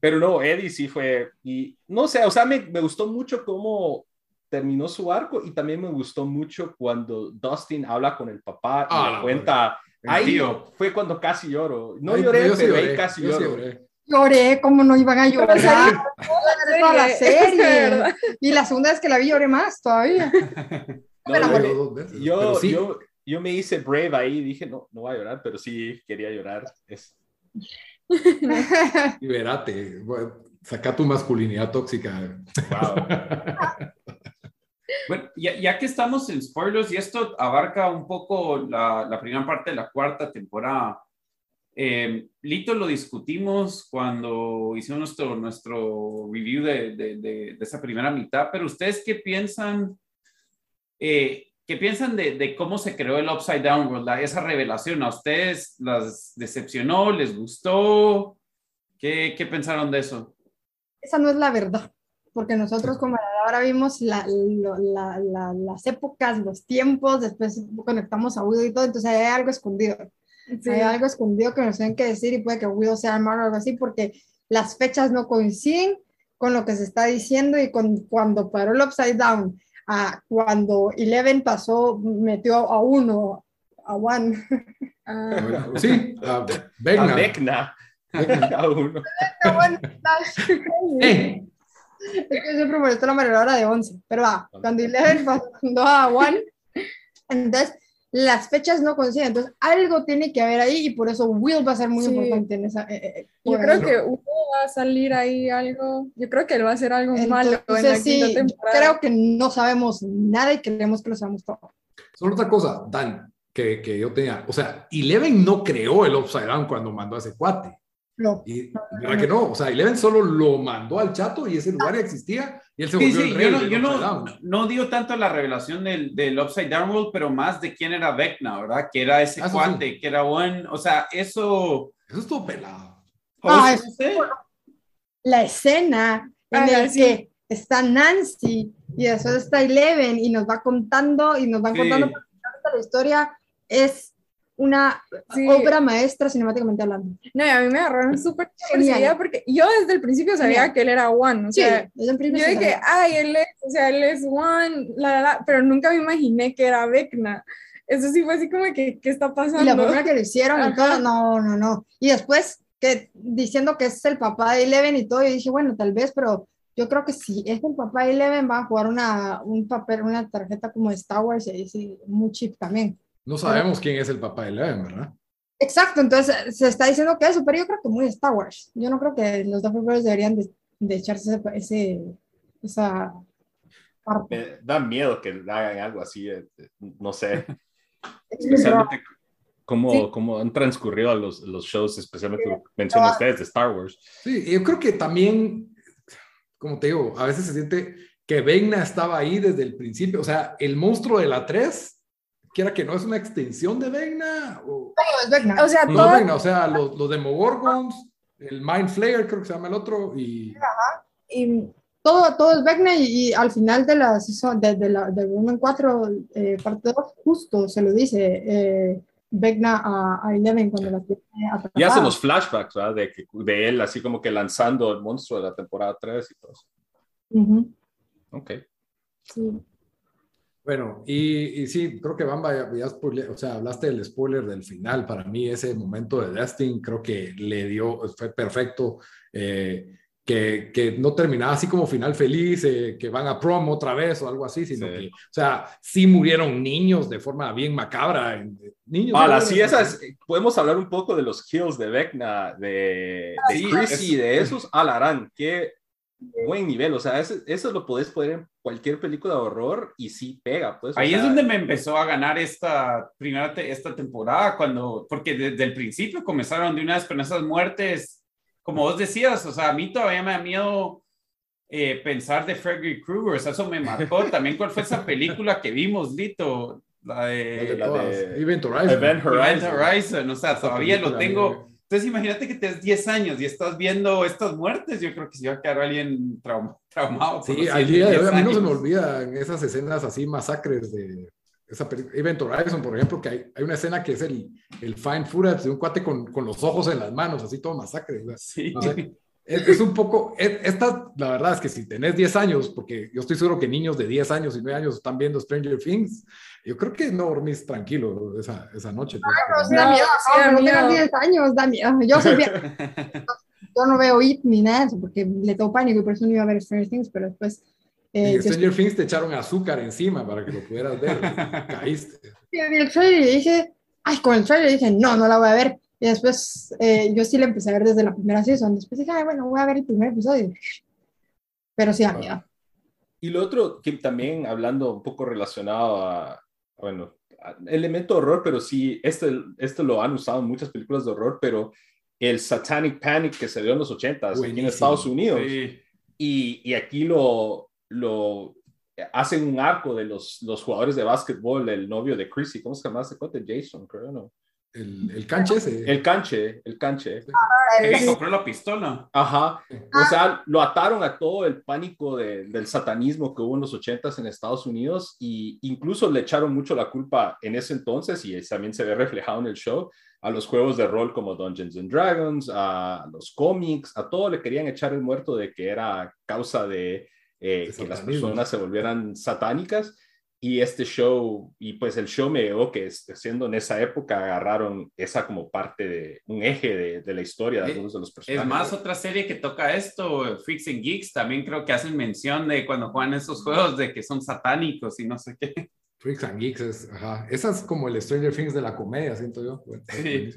Pero no, Eddie sí fue, y no sé, o sea, me, me gustó mucho cómo terminó su arco y también me gustó mucho cuando Dustin habla con el papá y Ah, le no, cuenta, ahí tío. fue cuando casi lloro. No Ay, lloré, yo sí pero ahí lloré, casi yo sí lloro. lloré. Lloré, como no iban a llorar. [LAUGHS] Toda la serie. Y la segunda vez que la vi lloré más todavía. [LAUGHS] No, Me enamoré. yo- yo, pero sí. yo, yo me hice brave ahí, dije, no, no voy a llorar, pero sí quería llorar. Es, [LAUGHS] Libérate, güey, saca tu masculinidad tóxica. wow. Bueno, ya, ya que estamos en spoilers y esto abarca un poco la, la primera parte de la cuarta temporada, eh, Lito lo discutimos cuando hicimos nuestro, nuestro review de, de, de, de esa primera mitad, pero ustedes qué piensan, eh, qué piensan de, de cómo se creó el Upside Down World, la- esa revelación? ¿A ustedes las decepcionó, les gustó? ¿Qué, qué pensaron de eso? Esa no es la verdad. Porque nosotros como ahora vimos la- la- las épocas, los tiempos, después conectamos a Widow y todo, entonces hay algo escondido. Sí. Hay algo escondido que nos tienen que decir y puede que Widow sea malo o algo así, porque las fechas no coinciden con lo que se está diciendo y con cuando paró el Upside Down, a cuando Eleven pasó, metió a uno, a One. Ah, Sí, a A Vecna. Vecna. Vecna. A uno. A. Eh, [LAUGHS] Es que siempre molestó la mayoría de 11, pero va, cuando Eleven pasó a One, entonces las fechas no coinciden, entonces algo tiene que haber ahí y por eso Will va a ser muy Sí. importante en esa... eh, eh, Yo creo que Hugo va a salir ahí algo. Yo creo que él va a hacer algo malo en la Entonces, sí, quinta temporada. creo que no sabemos nada y creemos que lo sabemos todo. Solo otra cosa, Dan, que, que yo tenía. O sea, Eleven no creó el Upside Down cuando mandó a ese cuate. No. Y, ¿Verdad que no? O sea, Eleven solo lo mandó al chato y ese lugar ya existía y él se Sí, volvió sí, el rey yo, no, yo no, no dio tanto la revelación del, del Upside Down World, pero más de quién era Vecna, ¿verdad? Que era ese Ah, eso cuate, que era buen, o sea, eso... Eso es todo pelado. Ah, Host, no sé. La escena en Ajá, la sí. que está Nancy y después está Eleven y nos va contando y nos Sí. contando la historia es una Sí. obra maestra cinemáticamente hablando. No, y a mí me agarraron súper Genial. porque yo desde el principio sabía Genial. que él era One. O sea, desde el yo principio se dije, ay, él es, o sea, él es One, la, la, la, pero nunca me imaginé que era Vecna. Eso sí fue así como que, ¿qué está Y la pasando? forma que lo hicieron y Ajá. todo, no, no, no. Y después que diciendo que es el papá de Eleven y todo, yo dije, bueno, tal vez, pero yo creo que si es el papá de Eleven va a jugar una, un papel, una tarjeta como de Star Wars y ahí sí, muy chip también. No sabemos quién es el papá de Eleven, ¿verdad? Exacto, entonces se está diciendo que eso, pero yo creo que muy Star Wars. Yo no creo que los Duffer Brothers deberían de, de echarse ese, ese- esa parte. Me da miedo que hagan algo así, eh, no sé. [LAUGHS] Especialmente cómo, han transcurrido los, los shows, especialmente lo que mencionan ustedes de Star Wars. Sí, yo creo que también, como te digo, a veces se siente que Vegna estaba ahí desde el principio. O sea, el monstruo de la 3, quiera que no es una extensión de Vegna. O, es Vegna. O sea, no todo, es Vegna, o sea, los, los Demogorgons, el Mind Flayer, creo que se llama el otro, y y todo, todo es Vecna y, y al final de la season, de, de la, de 1 en 4, eh, parte 2, justo se lo dice eh, Vecna a, a Eleven cuando la tiene atrapada. Y hacen los flashbacks, ¿verdad? De, de él así como que lanzando el monstruo de la temporada 3 y todo eso. Ujú, Ok. sí. Bueno, y, y sí, creo que Bamba, ya, o sea, hablaste del spoiler del final. Para mí, ese momento de Destin creo que le dio, fue perfecto. eh, que, que no terminaba así como final feliz, eh, que van a prom otra vez o algo así, sino Sí. que, o sea, sí murieron niños de forma bien macabra. en- Niños. ¿no? sí, esas, podemos hablar un poco de los kills de Vecna, de, de Sí, Chrissy, es- de esos. Alarán, qué buen nivel. O sea, eso lo podés poner en cualquier película de horror y sí pega. Pues, o Ahí es donde me empezó a ganar esta primera te- esta temporada, cuando, porque desde el principio comenzaron de una vez con esas muertes, como vos decías, o sea, a mí todavía me da miedo eh, pensar de Frederick Krueger, o sea, eso me marcó. [LAUGHS] También, ¿cuál fue esa película que vimos, Lito? La De de la todas. de- Event Horizon. Event Event Horizon. Horizon, o sea, todavía lo tengo. Entonces, imagínate que tienes 10 años y estás viendo estas muertes, yo creo que se va a quedar alguien traum- traumado. Sí, al día de hoy 10 a mí no se me olvidan esas escenas así, masacres de esa. Event Horizon, por ejemplo, que hay, hay una escena que es el, el fine footage de un cuate con, con los ojos en las manos, así todo masacre. sea, Sí. no sé. Es, es un poco, es- esta, la verdad es que si tenés 10 años, porque yo estoy seguro que niños de 10 años y 9 años están viendo Stranger Things, yo creo que no dormís tranquilo esa, esa noche. pues, sí da miedo, sí no, da miedo. 10 años, da miedo. Yo soy bien. [LAUGHS] Yo no veo IT ni nada de eso porque le tengo pánico y por eso no iba a ver Stranger Things, pero después. Eh, yo Stranger Things te echaron azúcar encima para que lo pudieras ver. y [LAUGHS] caíste. vi el trailer y dije, ay, con el trailer dije, no, no la voy a ver. Y después eh, yo sí la empecé a ver desde la primera season. Después dije, ay, bueno, voy a ver el primer episodio. Pero sí da miedo. Y lo otro que también hablando un poco relacionado a, bueno, a- elemento horror, pero sí, este, esto lo han usado en muchas películas de horror, pero el Satanic Panic que se dio en los 80 aquí en. Estados Unidos. Sí. Y, y aquí lo, lo hacen un arco de los, los jugadores de básquetbol, el novio de Chrissy, ¿cómo se llama ese cuate? Jason, creo, ¿no? El, el canche ese. El canche, el canche. Que compró la pistola. Ajá. O sea, lo ataron a todo el pánico de- del satanismo que hubo en los ochentas en Estados Unidos y incluso le echaron mucho la culpa en ese entonces y también se ve reflejado en el show a los juegos de rol como Dungeons and Dragons, a los cómics, a todo le querían echar el muerto de que era causa de eh, De que las personas se volvieran satánicas. Y este show, y pues el show me llegó que este, siendo en esa época agarraron esa como parte de un eje de, de la historia de Eh, algunos de los personajes. Es más, otra serie que toca esto, Freaks and Geeks, también creo que hacen mención de cuando juegan esos juegos de que son satánicos y no sé qué. Freaks and Geeks es, ajá. Esa es como el Stranger Things de la comedia, siento yo. Bueno, Sí.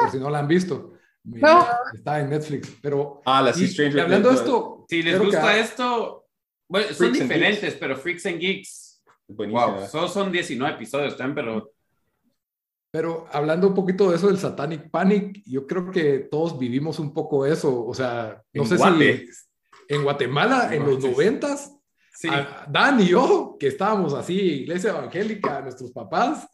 Por si no la han visto. No. Está en Netflix. Pero Ah, la Stranger y hablando de Things, esto, Si les que gusta ha- esto, bueno, son diferentes, pero Freaks and Geeks, Buenísima. wow, solo son 19 episodios también, pero Pero hablando un poquito de eso del Satanic Panic, yo creo que todos vivimos un poco eso. O sea, no En sé Guate. si en Guatemala, en los noventas, sí. Dan y yo, que estábamos así, iglesia evangélica, nuestros papás,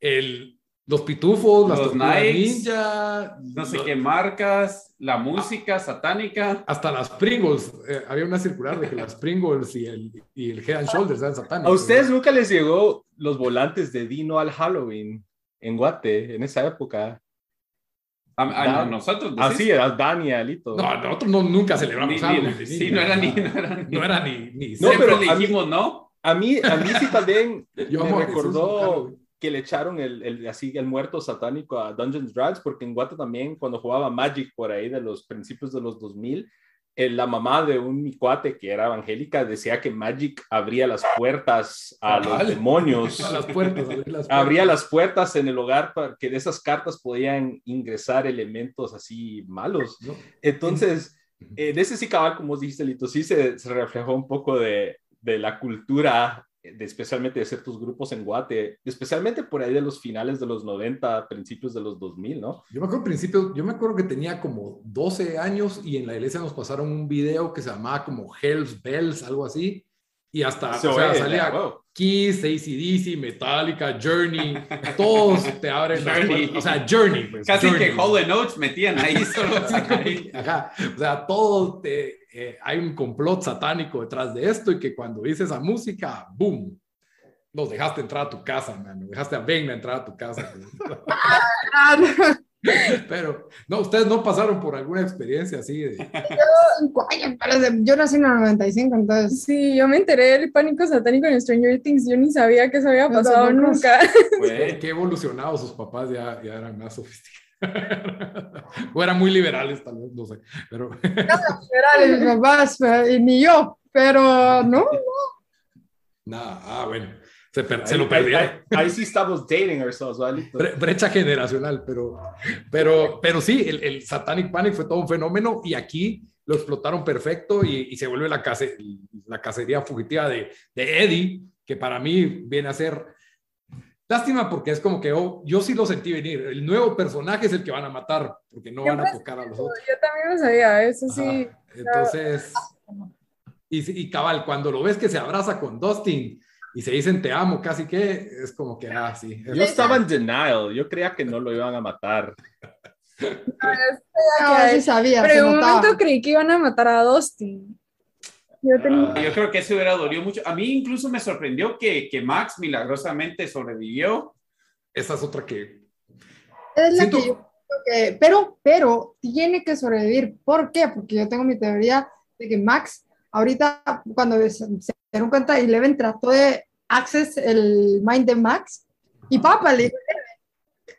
el, los pitufos, las Los Nikes, ninja, no sé lo- qué marcas, la música satánica. hasta las Pringles. eh, había una circular de que las Pringles y el, y el Head and Shoulders eran satánicos. ¿A ustedes nunca les llegó los volantes de Dino al Halloween en Guate en esa época? A, a- a nosotros. Ah, decís. sí, era Dani y Alito. No, nosotros no, nunca celebramos Ni- ni- Halloween. de sí, no era ni- no era ni- No era ni... ni No, Siempre pero le a mí- dijimos no. A mí, a mí sí también [LAUGHS] Yo me recordó. Que le echaron el, el- así el muerto satánico a Dungeons Dragons, porque en Guate también, cuando jugaba Magic por ahí de los principios de los 2000, eh, la mamá de un mi cuate que era evangélica decía que Magic abría las puertas a los Vale. demonios. [LAUGHS] A las puertas, abrir las abría las puertas en el hogar para que de esas cartas podían ingresar elementos así malos. ¿no? Entonces, en ese sí cabal, como dijiste, Lito, sí se, se reflejó un poco de, de la cultura especialmente de ciertos grupos en Guate, especialmente por ahí de los finales de los 90, principios de los 2000, ¿no? Yo me acuerdo principio, yo me acuerdo que tenía como 12 años y en la iglesia nos pasaron un video que se llamaba como Hell's Bells, algo así, y hasta o sea, salía Kiss, ACDC, Metallica, Journey, todos te abren Journey. o sea, Journey. Pues, Casi que Hollow Notes metían ahí [LAUGHS] solo. Ajá. O sea, todo te, eh, hay un complot satánico detrás de esto y que cuando dices esa música, ¡boom! Los dejaste entrar a tu casa, man. Dejaste a Venga entrar a tu casa. [LAUGHS] Pero, no, ustedes no pasaron por alguna experiencia así de... Yo, nací en el 95, entonces... Sí, yo me enteré del pánico satánico en Stranger Things, yo ni sabía que eso había pasado nunca. Pues, qué evolucionado sus papás, ya, ya eran más sofisticados. [LAUGHS] o eran muy liberales, tal vez, no sé. Pero... [LAUGHS] no, liberales mis papás, y ni yo, pero no, no. Nada, ah, bueno. Se, lo perdieron. Ahí, sí estamos dating ourselves, ¿vale? [LAUGHS] brecha generacional, pero, pero, pero sí, el, el, Satanic Panic fue todo un fenómeno y aquí lo explotaron perfecto y, y se vuelve la, case, la cacería fugitiva de, de, Eddie, que para mí viene a ser lástima porque es como que oh, yo sí lo sentí venir. El nuevo personaje es el que van a matar porque no van a tocar a los otros. Yo también lo sabía, eso sí. Entonces, y, y cabal, cuando lo ves que se abraza con Dustin y se dicen te amo, casi que es como que, ah, sí. Yo estaba en denial, yo creía que no lo iban a matar. No, sí sabía. Pero en un momento creí que iban a matar a Dustin. Yo, ah, yo, creo que eso hubiera dolido mucho. A mí incluso me sorprendió que, que Max milagrosamente sobrevivió. Esa es otra que... Es la que yo que, pero, pero tiene que sobrevivir. ¿Por qué? Porque yo tengo mi teoría de que Max, ahorita cuando se dieron cuenta, y Leven trató de access el mind de Max, y Papa le dijo,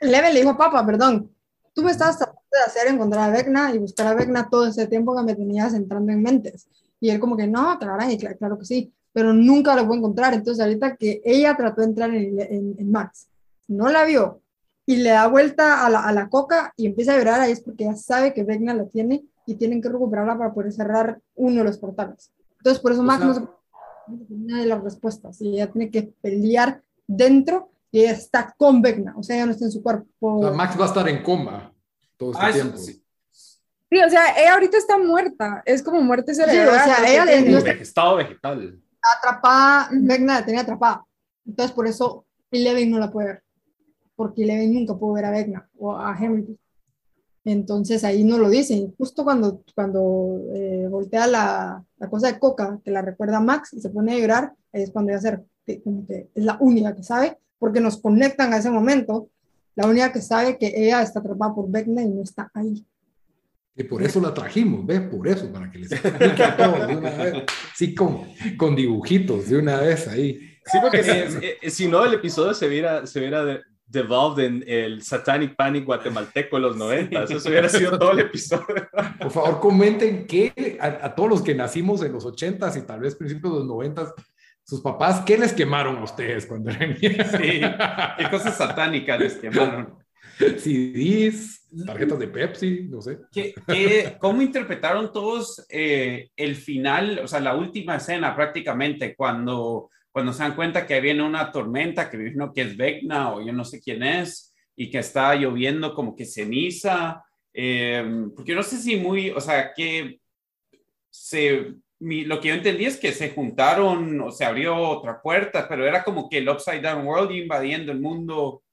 Leven le dijo a Papa, perdón, tú me estabas tratando de hacer encontrar a Vecna y buscar a Vecna todo ese tiempo que me tenías entrando en mentes. Y él como que, no, claro, y claro, que sí, pero nunca lo puedo encontrar. Entonces ahorita que ella trató de entrar en, en, Max, no la vio, y le da vuelta a la, a la, coca y empieza a llorar, ahí es porque ya sabe que Vecna la tiene y tienen que recuperarla para poder cerrar uno de los portales. Entonces, por eso Max no se una de las respuestas y ella tiene que pelear dentro y ella está con Vecna, o sea, ella no está en su cuerpo. Max va a estar en coma todo este ah, tiempo. Sí. O sea, ella ahorita está muerta, es como muerte cerebral. Sí, o sea, ella en estado vegetal. Atrapada, Vecna la tenía atrapada. Entonces, por eso Eleven no la puede ver, porque Eleven nunca pudo ver a Vecna o a Henry. Entonces ahí no lo dicen. Justo cuando, cuando eh, voltea la, la, cosa de Coca, que la recuerda a Max y se pone a llorar, ahí es cuando ella ser, como que es la única que sabe, porque nos conectan a ese momento, la única que sabe que ella está atrapada por Vecna y no está ahí. Y por eso la trajimos, ¿ves? Por eso, para que les explique a todos de una vez. Sí, con, con dibujitos de una vez ahí. Sí, porque si, si, no, el episodio se viera, se viera devolved en el Satanic Panic guatemalteco en los 90. Eso hubiera sido todo el episodio. Por favor, comenten que a, todos los que nacimos en los 80s y tal vez principios de los 90s, sus papás, ¿qué les quemaron a ustedes cuando eran niños? Sí, qué cosas satánicas les quemaron. [LAUGHS] CDs, tarjetas de Pepsi, no sé. ¿Qué, cómo interpretaron todos eh, el final, o sea, la última escena prácticamente, cuando cuando se dan cuenta que viene una tormenta, que vino que es Vecna o yo no sé quién es, y que está lloviendo como que ceniza, eh, porque no sé si muy, o sea, que se, lo que yo entendí es que se juntaron o se abrió otra puerta, pero era como que el Upside Down World invadiendo el mundo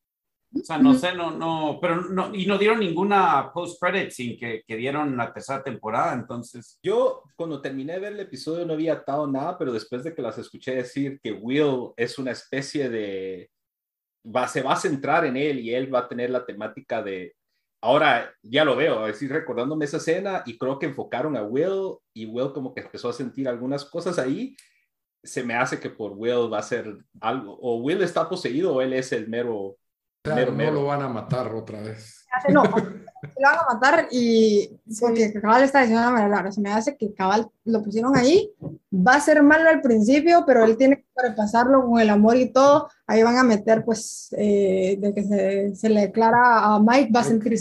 o sea, no sé, no, no, pero no, y no dieron ninguna post-credit sin que, que, dieron la tercera temporada, entonces. Yo, cuando terminé de ver el episodio, no había atado nada, pero después de que las escuché decir que Will es una especie de. Va, se va a centrar en él y él va a tener la temática de. Ahora ya lo veo, es decir, recordándome esa escena y creo que enfocaron a Will y Will como que empezó a sentir algunas cosas ahí. Se me hace que por Will va a ser algo, o Will está poseído o él es el mero no lo van a matar otra vez. [LAUGHS] No, lo van a matar y porque Cabal está diciendo una manera, se me hace que Cabal lo pusieron ahí, va a ser malo al principio, pero él tiene que repasarlo con el amor y todo, ahí van a meter pues eh, de que se, se, le declara a Mike, va a sentir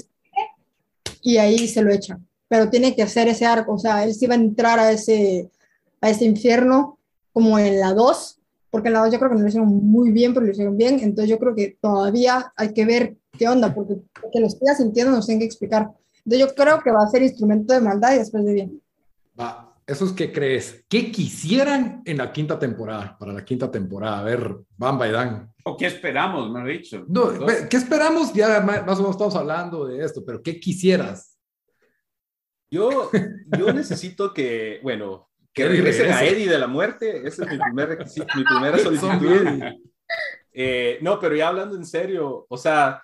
y ahí se lo echan, pero tiene que hacer ese arco, o sea, él sí va a entrar a ese, a ese infierno como en la 2, porque en la 2 yo creo que no lo hicieron muy bien, pero lo hicieron bien, entonces yo creo que todavía hay que ver qué onda, porque que lo estoy sintiendo nos tienen que explicar. Entonces yo creo que va a ser instrumento de maldad y después de bien. Va, ¿eso es qué crees? ¿Qué quisieran en la quinta temporada, para la quinta temporada? A ver, Bamba y Dan. ¿O qué esperamos, me lo he dicho? No, ¿qué esperamos? Ya más o menos estamos hablando de esto, pero ¿qué quisieras? Yo, yo necesito que, bueno, que regresen a Eddie de la muerte. Ese es mi primer requisito, mi primera solicitud. Eh, no, pero ya hablando en serio, o sea,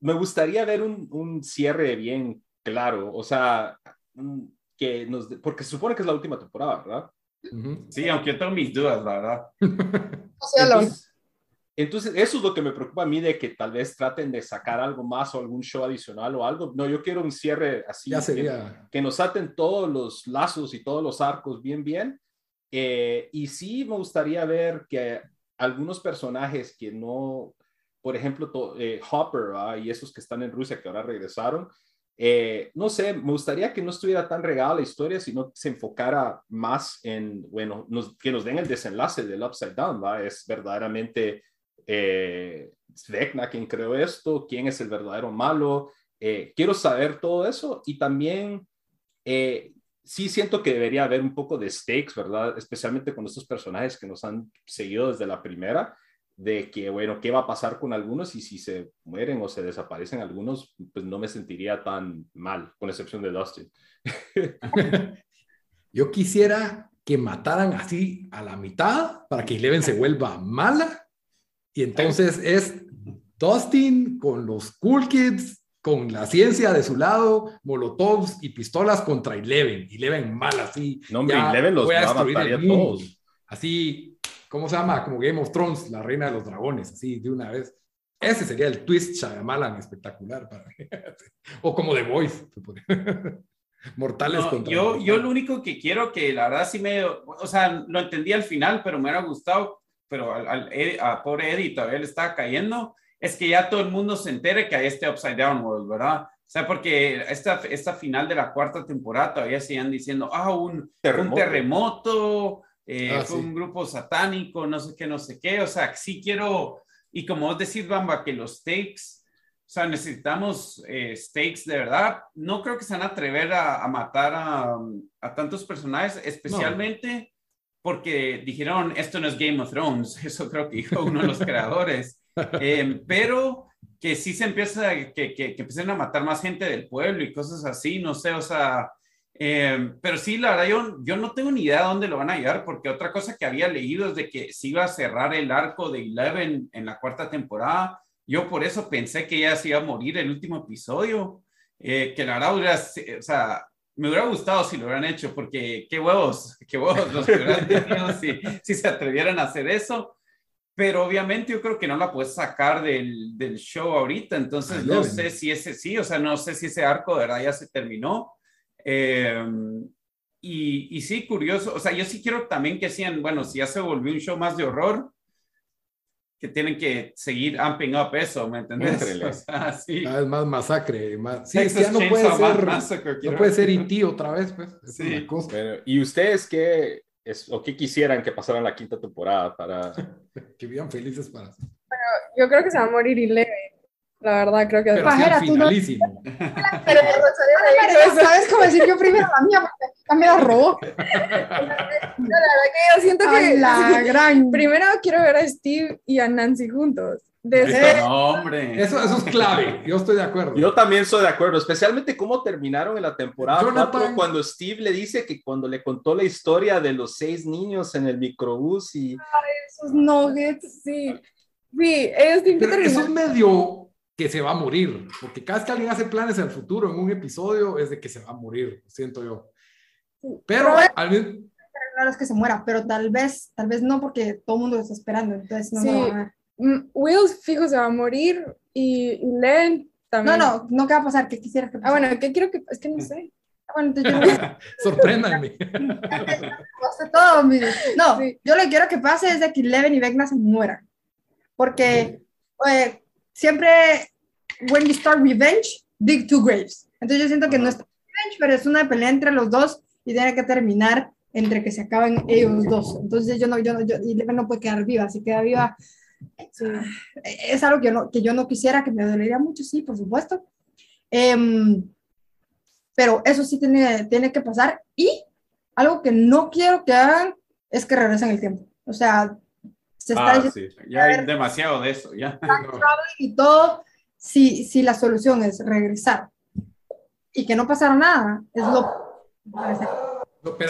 me gustaría ver un, un cierre bien claro, o sea, que nos, porque se supone que es la última temporada, ¿verdad? Sí, aunque yo tengo mis dudas, la verdad. [LAUGHS] entonces, entonces, eso es lo que me preocupa a mí de que tal vez traten de sacar algo más o algún show adicional o algo. No, yo quiero un cierre así. Ya sería. Que, nos aten todos los lazos y todos los arcos bien, bien. Eh, y sí me gustaría ver que algunos personajes que no, por ejemplo, eh, Hopper y esos que están en Rusia que ahora regresaron, eh, no sé, me gustaría que no estuviera tan regada la historia, sino que se enfocara más en, bueno, que nos den el desenlace del Upside Down, ¿va? Es verdaderamente eh, Vecna quien creó esto, quién es el verdadero malo. Eh, quiero saber todo eso y también eh, sí siento que debería haber un poco de stakes, ¿verdad? Especialmente con estos personajes que nos han seguido desde la primera, de que, bueno, ¿qué va a pasar con algunos? Y si se mueren o se desaparecen algunos, pues no me sentiría tan mal, con excepción de Dustin. [LAUGHS] Yo quisiera que mataran así a la mitad para que Eleven se vuelva mala. Y entonces es Dustin con los Cool Kids, con la ciencia de su lado, molotovs y pistolas contra Eleven. Eleven mal así. No, hombre, Eleven los va a matar a todos. Así ¿cómo se llama? Como Game of Thrones, la reina de los dragones, así de una vez. Ese sería el twist Shyamalan espectacular para [LAUGHS] O como The Voice. [LAUGHS] Mortales contra yo, yo lo único que quiero que la verdad sí me, o sea, lo entendí al final, pero me hubiera gustado, pero al, al a pobre Eddie todavía le estaba cayendo, es que ya todo el mundo se entere que hay este Upside Down World, ¿verdad? O sea, porque esta, esta final de la cuarta temporada todavía siguen diciendo, ah, un terremoto, un terremoto. eh, ah, fue un grupo satánico, no sé qué, no sé qué, o sea, sí quiero, y como vos decís, Bamba, que los stakes, o sea, necesitamos eh, stakes de verdad, no creo que se van a atrever a, matar a, a, tantos personajes, especialmente porque dijeron, esto no es Game of Thrones, [LAUGHS] eso creo que dijo uno de los creadores, em, pero que sí se empieza, que, que, que empiecen a matar más gente del pueblo y cosas así, no sé, o sea, eh, pero sí, la verdad, yo, yo no tengo ni idea de dónde lo van a llevar, porque otra cosa que había leído es de que se iba a cerrar el arco de Eleven en la cuarta temporada. Yo por eso pensé que ya se iba a morir el último episodio, eh, que la verdad o sea, me hubiera gustado si lo hubieran hecho, porque qué huevos, qué huevos los que hubieran [LAUGHS] tenido si, si se atrevieran a hacer eso. Pero obviamente yo creo que no la puedes sacar del, del show ahorita, entonces no sé si ese sí, o sea, no sé si ese arco de verdad ya se terminó Em, y, y, sí, curioso, o sea, yo sí quiero también que sean, bueno, si ya se volvió un show más de horror, que tienen que seguir amping up eso, ¿me entiendes? [LAUGHS] O sea, sí. Cada vez más masacre. Más... Sí, ya no puede ser, no puede ser IT otra vez, pues. sí. ¿Y ustedes qué, es, o qué quisieran que pasara en la quinta temporada para... [LAUGHS] que vivan felices para... Bueno, yo creo que se va a morir y leve. La verdad, creo que pero Pajera, tú no. [LAUGHS] pero, ¿sabes cómo decir yo primero la mía? Porque me la robó. [LAUGHS] la verdad que yo siento que la gran... primero quiero ver a Steve y a Nancy juntos. Desde... No, hombre. Eso, eso es clave. Yo estoy de acuerdo. Yo también estoy de acuerdo, especialmente cómo terminaron en la temporada Jonathan... cuando Steve le dice que cuando le contó la historia de los seis niños en el microbús y. Ay, esos nuggets, sí. Sí, ellos que Eso es medio que se va a morir, porque cada vez que alguien hace planes en el futuro, en un episodio, es de que se va a morir, siento yo. Pero, al mismo no es que se muera, pero tal vez, tal vez no, porque todo el mundo lo está esperando, entonces no sí. Mm, Will fijo se va a morir y, y Len también. No, no, no, ¿qué va a pasar? ¿Qué quisiera que Ah, bueno, ¿qué quiero que.? Es que no sé. Ah, bueno, entonces yo... [LAUGHS] Sorpréndanme. [LAUGHS] todo, No, yo lo que quiero que pase es de que Leven y Vecna se mueran. Porque, eh, siempre, when you start revenge, dig two graves. Entonces yo siento que no es revenge, pero es una pelea entre los dos y tiene que terminar entre que se acaben ellos dos. Entonces yo no, yo no, yo, Eleven no puede quedar viva, si queda viva, es algo que yo, no, que yo no quisiera, que me dolería mucho, sí, por supuesto. Em, pero eso sí tiene, tiene que pasar. Y algo que no quiero que hagan es que regresen el tiempo. O sea, se está ah, sí. Ya hay demasiado de eso, ya. [LAUGHS] Y todo, si, si la solución es regresar y que no pasara nada, es lo...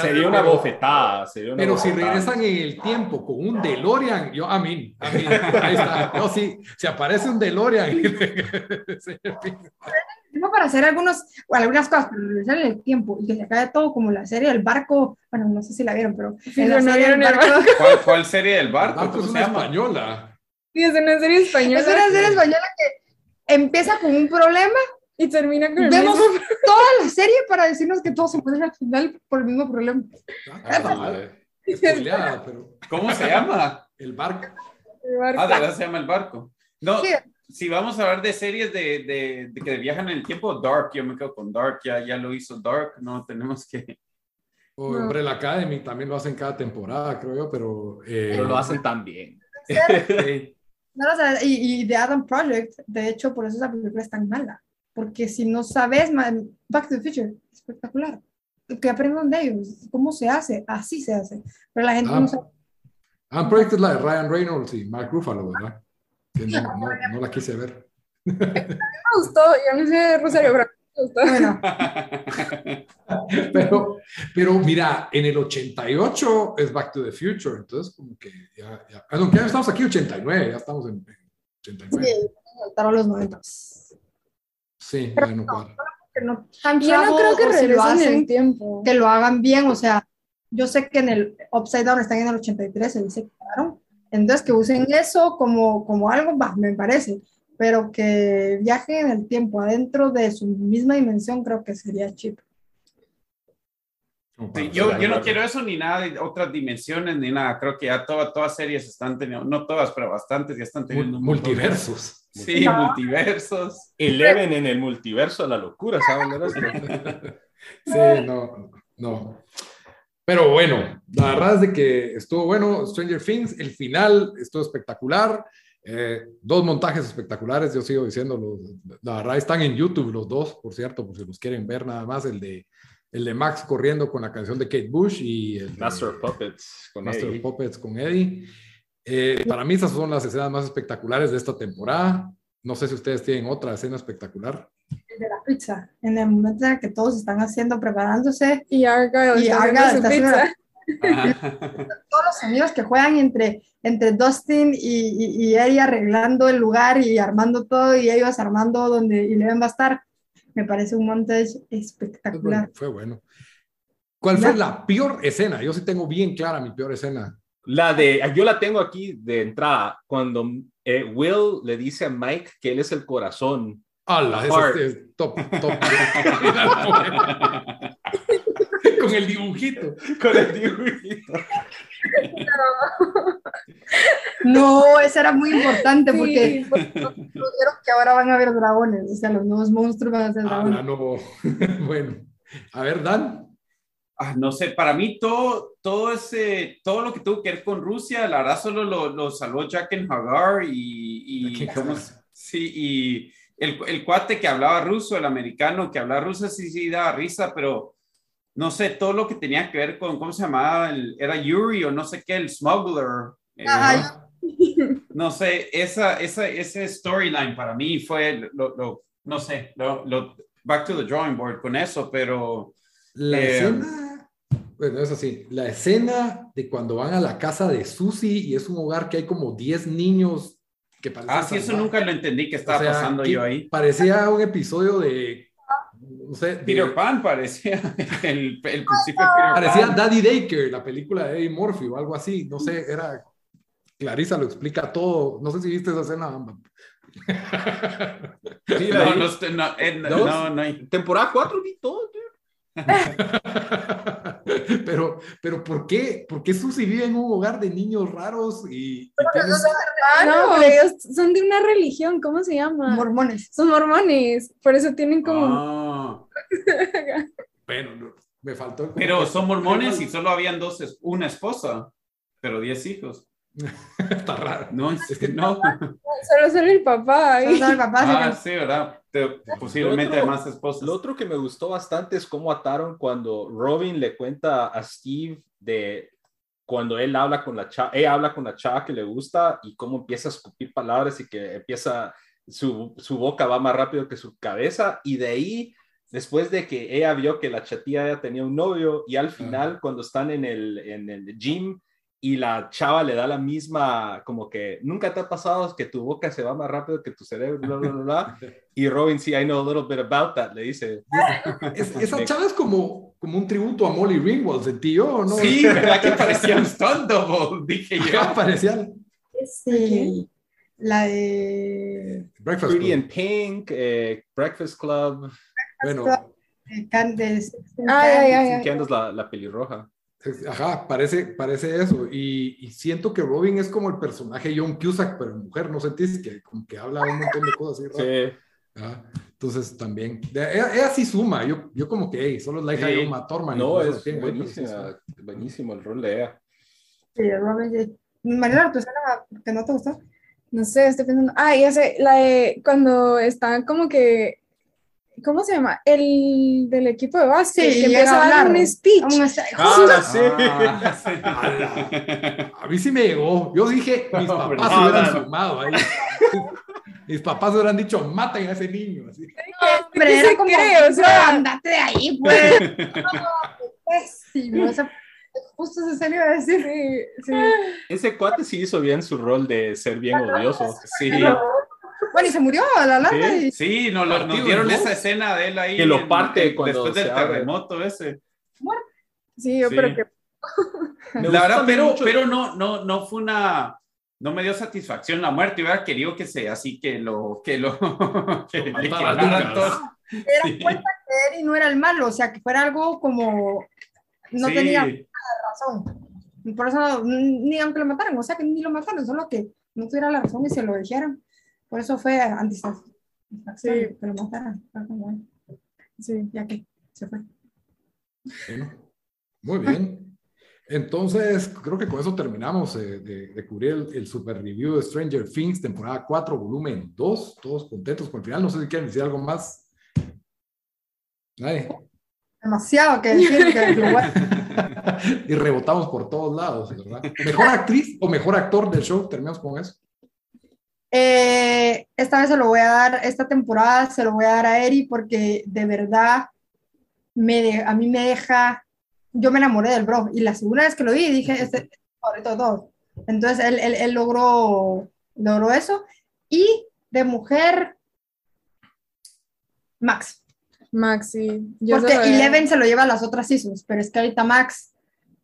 sería una bofetada. pero si regresan en el tiempo con un DeLorean, yo, a mí, a mí, ahí está. Yo sí, si aparece un DeLorean. [LAUGHS] no para hacer algunos, algunas cosas, pero regresar en el tiempo y que se acabe todo como la serie del barco, bueno, no sé si la vieron, pero en la serie del barco, ¿Cuál, ¿Cuál, serie del barco? barco es una española. Sí, es una serie española. Es una serie española que empieza con un problema y termina con el Vemos [LAUGHS] toda la serie para decirnos que todo se puede al final por el mismo problema. Ah, pero... ¿Cómo se llama? El barco. El barco. Ah, de verdad se llama el barco. No, si vamos a hablar de series de, de, que viajan en el tiempo, Dark, yo me quedo con Dark, ya, ya lo hizo Dark, no tenemos que... O oh, Umbrella Academy también lo hacen cada temporada, creo yo, pero... Eh, lo hacen tan bien. [LAUGHS] No, y, y The Adam Project, de hecho, por eso esa película es tan mala. Porque si no sabes, Back to the Future, espectacular. Que aprendan de ellos, cómo se hace, así se hace. Pero la gente no sabe. Adam Project es la de Ryan Reynolds y Mark Ruffalo, ¿verdad? No, la quise ver. [LAUGHS] me gustó, yo no sé Rosario, pero bueno. [LAUGHS] pero, pero mira, en el 88 es Back to the Future, entonces como que ya, ya, aunque ya estamos aquí 89, ya estamos en, 89. Sí, saltaron los 90. Sí, bueno, no, no, yo no creo que si hacen, el tiempo. que lo hagan bien, o sea, yo sé que en el Upside Down están en el 83, se dice que quedaron, entonces, que usen eso como, como algo, bah, me parece, pero que viajen en el tiempo adentro de su misma dimensión, creo que sería chip. yo, yo no quiero eso ni nada de otras dimensiones ni nada. Creo que ya todas, todas series están teniendo, no todas, pero bastantes ya están teniendo. Multiversos. Sí, multiversos. Eleven en el multiverso, la locura, ¿saben? [LAUGHS] sí, no, no. Pero bueno, la verdad es de que estuvo bueno Stranger Things, el final estuvo espectacular, eh, dos montajes espectaculares, yo sigo diciendo, la verdad están en YouTube los dos, por cierto, por si los quieren ver nada más, el de, el de Max corriendo con la canción de Kate Bush y el Master of Puppets con Master Eddie. Puppets con Eddie. Eh, para mí esas son las escenas más espectaculares de esta temporada. No sé si ustedes tienen otra escena espectacular de la pizza, en el momento en que todos están haciendo, preparándose. Y Arga y Arga está pizza. [LAUGHS] todos los amigos que juegan entre, entre Dustin y, y, Eddie arreglando el lugar y armando todo y ellos armando donde Eleven va a estar, me parece un montaje espectacular. Fue bueno. ¿Cuál fue la peor escena? Yo sí tengo bien clara mi peor escena. La de, yo la tengo aquí de entrada, cuando eh, Will le dice a Mike que él es el corazón ¡Hala! Ese es top, top. [LAUGHS] Con el dibujito. Con el dibujito. No, eso era muy importante porque [LAUGHS] vieron que ahora van a haber dragones, o sea, los nuevos monstruos van a ser dragones. Ah, no. [LAUGHS] bueno, a ver, Dan. Ah, no sé, para mí todo, todo, ese, todo lo que tuvo que ver con Rusia, la verdad solo lo, lo salvó Jack en Hagar y, y sí, y el, el, cuate que hablaba ruso, el americano que hablaba ruso, sí, sí, daba risa, pero no sé, todo lo que tenía que ver con, ¿cómo se llamaba? era Yuri o no sé qué, el smuggler. Eh, no sé, esa, esa, ese storyline para mí fue, lo, no sé, lo, back to the drawing board con eso, pero... La eh, escena, bueno, es así, la escena de cuando van a la casa de Susie y es un hogar que hay como 10 niños ah, sí, eso nunca lo entendí que estaba pasando yo ahí. Parecía un episodio de. No sé, Peter Pan parecía. [LAUGHS] El, el principio Parecía Daddy Daker, la película de Eddie Murphy o algo así. No sé, era. Clarisa lo explica todo. No sé si viste esa escena. [LAUGHS] Sí, no, no, no, no, hay. Temporada 4 vi todo, tío. [LAUGHS] pero, pero ¿por qué? ¿Por qué Susi vive en un hogar de niños raros y, no, ellos son de una religión, ¿cómo se llama? Mormones. Son mormones, por eso tienen como... Ah. [LAUGHS] bueno, Me faltó. Pero son mormones y solo habían dos, una esposa, pero diez hijos. [LAUGHS] Está raro. No, es que no. [LAUGHS] Solo ser el papá. Ahí. Solo el papá. Ah, sí, ¿verdad? Posiblemente otro, más esposas. Lo otro que me gustó bastante es cómo ataron cuando Robin le cuenta a Steve de cuando él habla con la chava, ella habla con la chava que le gusta y cómo empieza a escupir palabras y que empieza, su, su boca va más rápido que su cabeza y de ahí después de que ella vio que la chatía ya tenía un novio y al final cuando están en el, en el gym y la chava le da la misma, como que nunca te ha pasado que tu boca se va más rápido que tu cerebro, bla, bla, bla, [LAUGHS] Y Robin, sí, I know a little bit about that, le dice. esa chava es como, como un tributo a Molly Ringwald, ¿sentí yo no? Sí, [LAUGHS] ¿verdad que parecía un Thunderbolt? Dije yo. parecía. Sí. La de... Breakfast Pretty in Pink, eh, Breakfast Club. Bueno. Candace. Ay, ay, ay. Candace la, la pelirroja. Ajá, parece, parece eso. Y, siento que Robin es como el personaje John Cusack, pero mujer, ¿no sentís? Que como que habla un montón de cosas así. Sí. Entonces también, ella, sí suma, yo, yo como que, hey, solo es la hija de Uma Thurman. No, es buenísima, buenísimo el rol de ella. Sí, Robin, Mariela, ¿tú sabes que no te gustó? No sé, estoy pensando, ah, ya sé, la de cuando están como que ¿cómo se llama? El del equipo de básquet, que empieza a dar un speech. Ah, sí. Ah, [LAUGHS] a mí sí me llegó. Yo dije, mis papás se hubieran sumado ahí. mis papás hubieran dicho, maten a ese niño. Así. No, hombre, era como, cree, o sea, andate de ahí, pues. [LAUGHS] pésimo. O sea, justo se salió a decir. Sí, sí. Ese cuate sí hizo bien su rol de ser bien odioso. Sí. Bueno, y se murió a la larga. Sí, sí nos, nos, dieron esa escena de él ahí. Que lo parte cuando después del terremoto ese. Bueno, sí, yo creo que. la verdad, pero, pero no, no, no fue una. No me dio satisfacción la muerte. Yo hubiera querido que sea así, que lo. Que lo. [LAUGHS] que le todo. Era cuenta que Eri no era el malo, o sea, que fuera algo como. No tenía razón. Por eso, ni aunque lo mataran, o sea, que ni lo mataron, solo que no tuviera la razón y se lo dijeran. Por eso fue antisatisfacción, sí. que lo mataran. Sí, ya que se fue. muy bien. Entonces, creo que con eso terminamos de, de, cubrir el, super review de Stranger Things, temporada 4, volumen 2. Todos contentos con el final. No sé si quieren decir algo más. Demasiado que decir. [LAUGHS] y rebotamos por todos lados, ¿verdad? ¿Mejor actriz o mejor actor del show? Terminamos con eso. Eh, esta vez se lo voy a dar, esta temporada se lo voy a dar a Eri porque de verdad me a mí me deja, yo me enamoré del bro y la segunda vez que lo vi dije, este sobre todo. Entonces él, él, él, logró, logró eso. Y de mujer, Max. Max, sí. porque Eleven se lo lleva a las otras seasons, pero es que ahorita Max,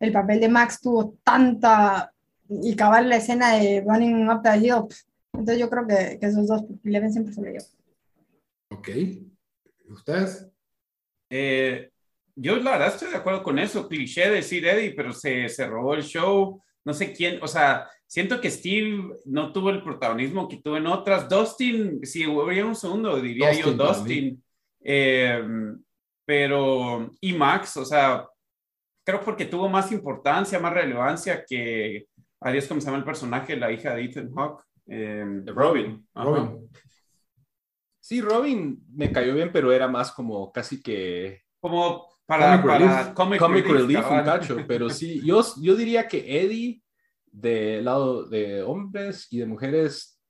el papel de Max tuvo tanta, y cabal la escena de Running Up the Hill, entonces yo creo que, que esos dos, Eleven siempre se lo lleva. Ok. ¿Ustedes? Eh, yo la verdad estoy de acuerdo con eso. Cliché decir Eddie, pero se, se robó el show. No sé quién, o sea, siento que Steve no tuvo el protagonismo que tuvo en otras. Dustin, si hubiera un segundo, diría yo Dustin. Eh, pero, y Max, o sea, creo porque tuvo más importancia, más relevancia que, adiós, ¿cómo se llama el personaje? La hija de Ethan Hawke. Em, Robin. Robin. Sí, Robin me cayó bien, pero era más como casi que... Como para comic, relief, un cacho, pero sí, yo, yo diría que Eddie, del lado de hombres y de mujeres,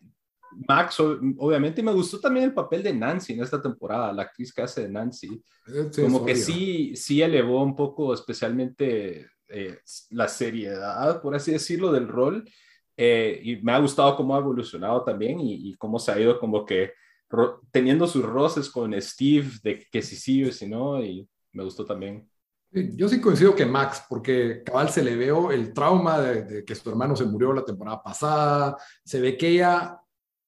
Max, obviamente, me gustó también el papel de Nancy en esta temporada, la actriz que hace de Nancy. Eh, como que sí, sí elevó un poco, especialmente eh, la seriedad, por así decirlo, del rol eh, y me ha gustado cómo ha evolucionado también y, cómo se ha ido como que teniendo sus roces con Steve de que si sí o si no, y me gustó también. Yo sí coincido que Max, porque cabal se le veo el trauma de, que su hermano se murió la temporada pasada, se ve que ella,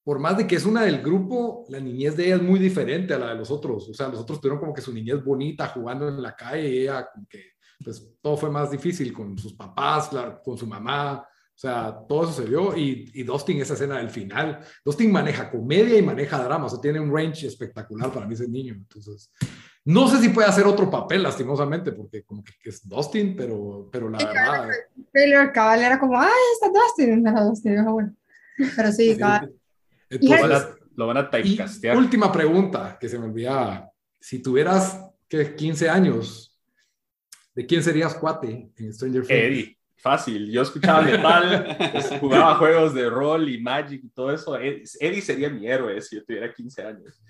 por más de que es una del grupo, la niñez de ella es muy diferente a la de los otros, o sea, los otros tuvieron como que su niñez bonita jugando en la calle y ella como que, pues todo fue más difícil con sus papás, con su mamá, o sea, todo eso se vio y, y Dustin, esa escena del final, Dustin maneja comedia y maneja drama, o sea, tiene un range espectacular para mí ese niño. Entonces, No sé si puede hacer otro papel, lastimosamente, porque como que, es Dustin, pero, pero la verdad... Taylor Cabal era como, ¡ay, está Dustin! No era Dustin, bueno. [LAUGHS] Pero sí, Cabal. Entonces, lo van a typecastear. Última pregunta que se me olvidaba. Si tuvieras ¿qué, 15 años, ¿de quién serías cuate en Stranger Things? Eddie. Fácil, yo escuchaba metal, jugaba juegos de rol y Magic y todo eso. Eddie sería mi héroe si yo tuviera 15 años.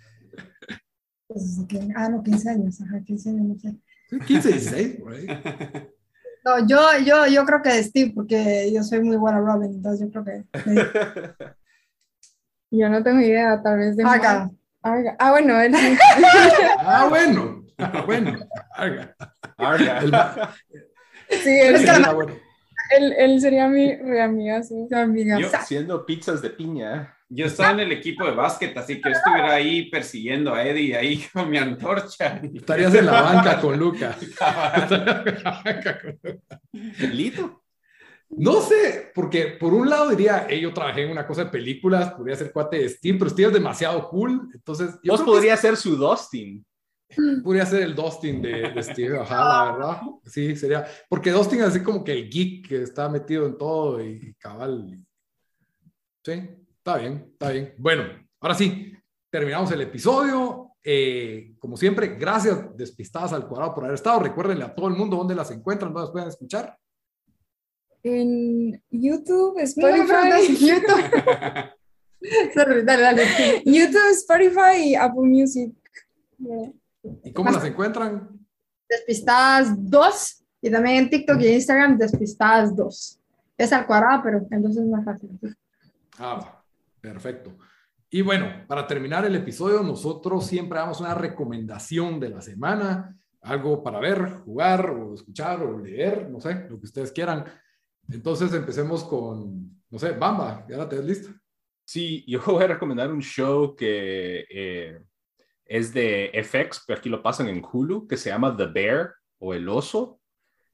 Pues, ah, no, 15 años, ajá, 15 años, no sé. 15, 16, No, yo, yo, yo creo que Steve, porque yo soy muy buena Robin, entonces yo creo que. [LAUGHS] yo no tengo idea, tal vez de. Arga. Arga. Ah, bueno, él. [LAUGHS] ah, bueno. Ah, bueno. Arga. Arga. Sí, él, es que bueno. Él, él, sería mi reamiga, sí. Amiga. Yo, haciendo pizzas de piña. Yo estaba en el equipo de básquet, así que estuviera ahí persiguiendo a Eddie ahí [LAUGHS] con mi antorcha. Estarías [LAUGHS] en la banca con Luca. ¿Lito? No sé, porque por un lado diría, yo trabajé en una cosa de películas, podría ser cuate de Steam, pero Steve es demasiado cool, entonces... Vos podría ser su Dustin. [LAUGHS] Podría ser el Dustin de, de Steve, ajá, la verdad. Sí, sería. Porque Dustin es así como que el geek que está metido en todo y cabal. Sí, Está bien, está bien. Bueno, ahora sí, terminamos el episodio. Eh, como siempre, gracias Despistadas al Cuadrado por haber estado. Recuérdenle a todo el mundo dónde las encuentran, dónde las pueden escuchar. En YouTube, Spotify. YouTube. [LAUGHS] dale, dale. [LAUGHS] YouTube, Spotify y Apple Music. ¿Y cómo las encuentran? Despistadas 2 y también en TikTok y Instagram Despistadas 2. Es al cuadrado, pero entonces es más fácil. Ah, Perfecto. Y bueno, para terminar el episodio, nosotros siempre damos una recomendación de la semana, algo para ver, jugar o escuchar o leer, no sé, lo que ustedes quieran. Entonces empecemos con, no sé, Bamba, ya la tenés lista. Sí, yo [LAUGHS] voy a recomendar un show que eh, es de FX, pero aquí lo pasan en Hulu, que se llama The Bear o El Oso.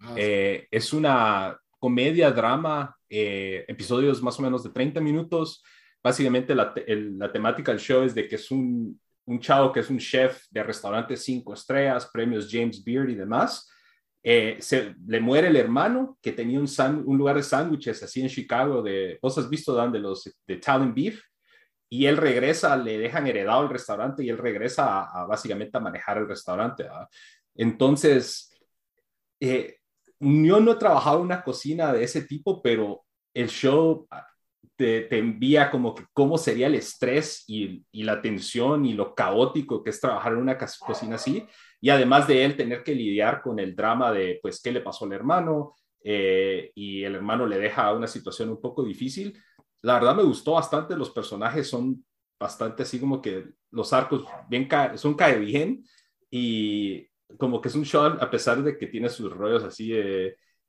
Ah, eh, es una comedia, drama, eh, episodios más o menos de 30 minutos básicamente la, la, temática del show es de que es un, un chavo que es un chef de restaurante cinco estrellas, premios James Beard y demás. Eh, se, le muere el hermano que tenía un, un lugar de sándwiches así en Chicago de, vos has visto Dan de los de Talent Beef y él regresa, le dejan heredado el restaurante y él regresa básicamente a manejar el restaurante. Entonces, eh, yo no he trabajado en una cocina de ese tipo, pero el show te, envía como que cómo sería el estrés y, la tensión y lo caótico que es trabajar en una cocina así. Y además de él tener que lidiar con el drama de, pues, qué le pasó al hermano eh, y el hermano le deja una situación un poco difícil. La verdad me gustó bastante, los personajes son bastante así como que los arcos bien son cae bien y como que es un show a pesar de que tiene sus rollos así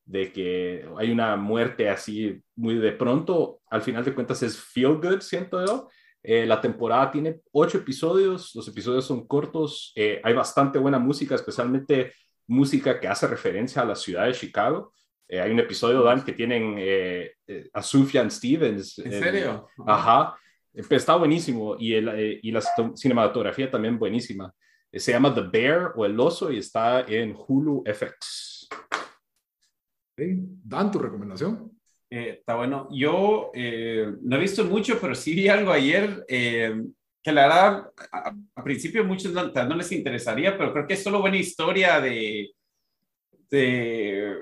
de que hay una muerte así muy de pronto, al final de cuentas es feel good, siento yo. Eh, la temporada tiene ocho episodios, los episodios son cortos, eh, hay bastante buena música, especialmente música que hace referencia a la ciudad de Chicago. Eh, hay un episodio, Dan, que tienen a Sufjan Stevens. ¿En serio? Ajá, está buenísimo y, el, y la cinematografía también buenísima. se llama The Bear o El Oso y está en Hulu FX. Dan, tu recomendación. Eh, está bueno. Yo eh, no he visto mucho, pero sí vi algo ayer eh, que la verdad, a, principio muchos no, no, les interesaría, pero creo que es solo buena historia de, de,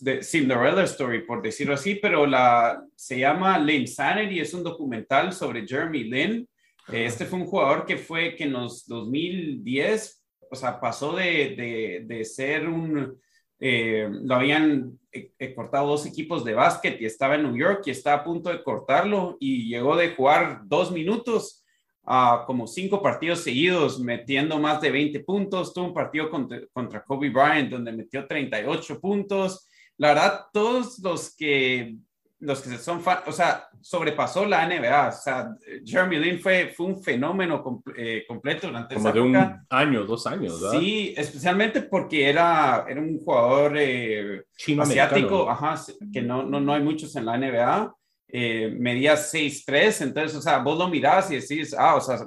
de, Cinderella Story, por decirlo así, pero la, se llama Lynn Sanity, es un documental sobre Jeremy Lin. Este fue un jugador que fue que en los 2010, o sea, pasó de, de, de ser un eh, lo habían eh, cortado dos equipos de básquet y estaba en New York y estaba a punto de cortarlo y llegó de jugar dos minutos a como cinco partidos seguidos metiendo más de 20 puntos. Tuvo un partido contra, contra Kobe Bryant donde metió 38 puntos. La verdad, todos los que los que son fan, o sea, sobrepasó la NBA. O sea, Jeremy Lin fue, fue un fenómeno eh, completo durante Como de un año, dos años, ¿verdad? Sí, especialmente porque era, era un jugador eh, asiático, ajá, que no, no, no hay muchos en la NBA. Eh, medía 6'3, entonces, o sea, vos lo mirás y decís, ah, o sea,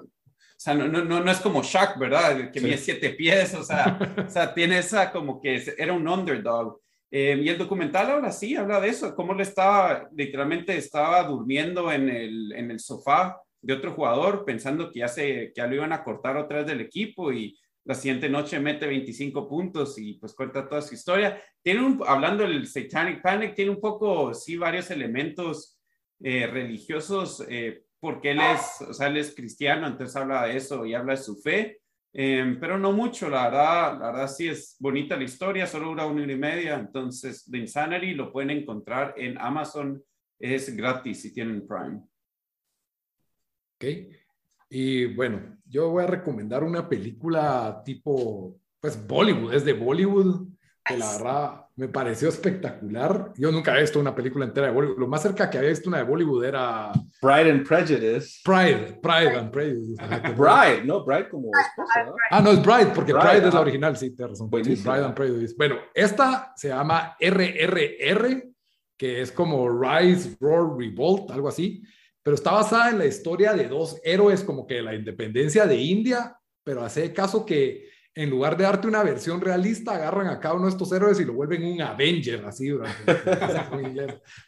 sea, no, no, no, es como Shaq, ¿verdad? Que mide siete pies, o sea, [LAUGHS] o sea, tiene esa como que era un underdog. Eh, y el documental habla así, habla de eso, cómo le estaba, literalmente estaba durmiendo en el, en el sofá de otro jugador, pensando que ya, se, que ya lo iban a cortar otra vez del equipo y la siguiente noche mete 25 puntos y pues cuenta toda su historia. Tiene un, hablando del Satanic Panic, tiene un poco, sí, varios elementos eh, religiosos eh, porque él es, o sea, él es cristiano, entonces habla de eso y habla de su fe, em, pero no mucho, la verdad, la verdad sí es bonita la historia, solo dura una hora y media, entonces The Insanity lo pueden encontrar en Amazon, es gratis si tienen Prime. Ok, y bueno, yo voy a recomendar una película tipo, pues Bollywood, es de Bollywood, que la verdad me pareció espectacular. Yo nunca había visto una película entera de Bollywood. Lo más cerca que había visto una de Bollywood era... Pride and Prejudice. Pride, Pride and Prejudice. Bride, ¿no? Bride como esposa. Ah, no, es Bride, porque Pride, es la original, sí, te razón. Sí, Bride and Prejudice. Bueno, esta se llama RRR, que es como Rise, Roar, Revolt, algo así. Pero está basada en la historia de dos héroes como que de la independencia de India, pero hace caso que en lugar de darte una versión realista, agarran a cada uno de estos héroes y lo vuelven un Avenger, así [LAUGHS] o sea,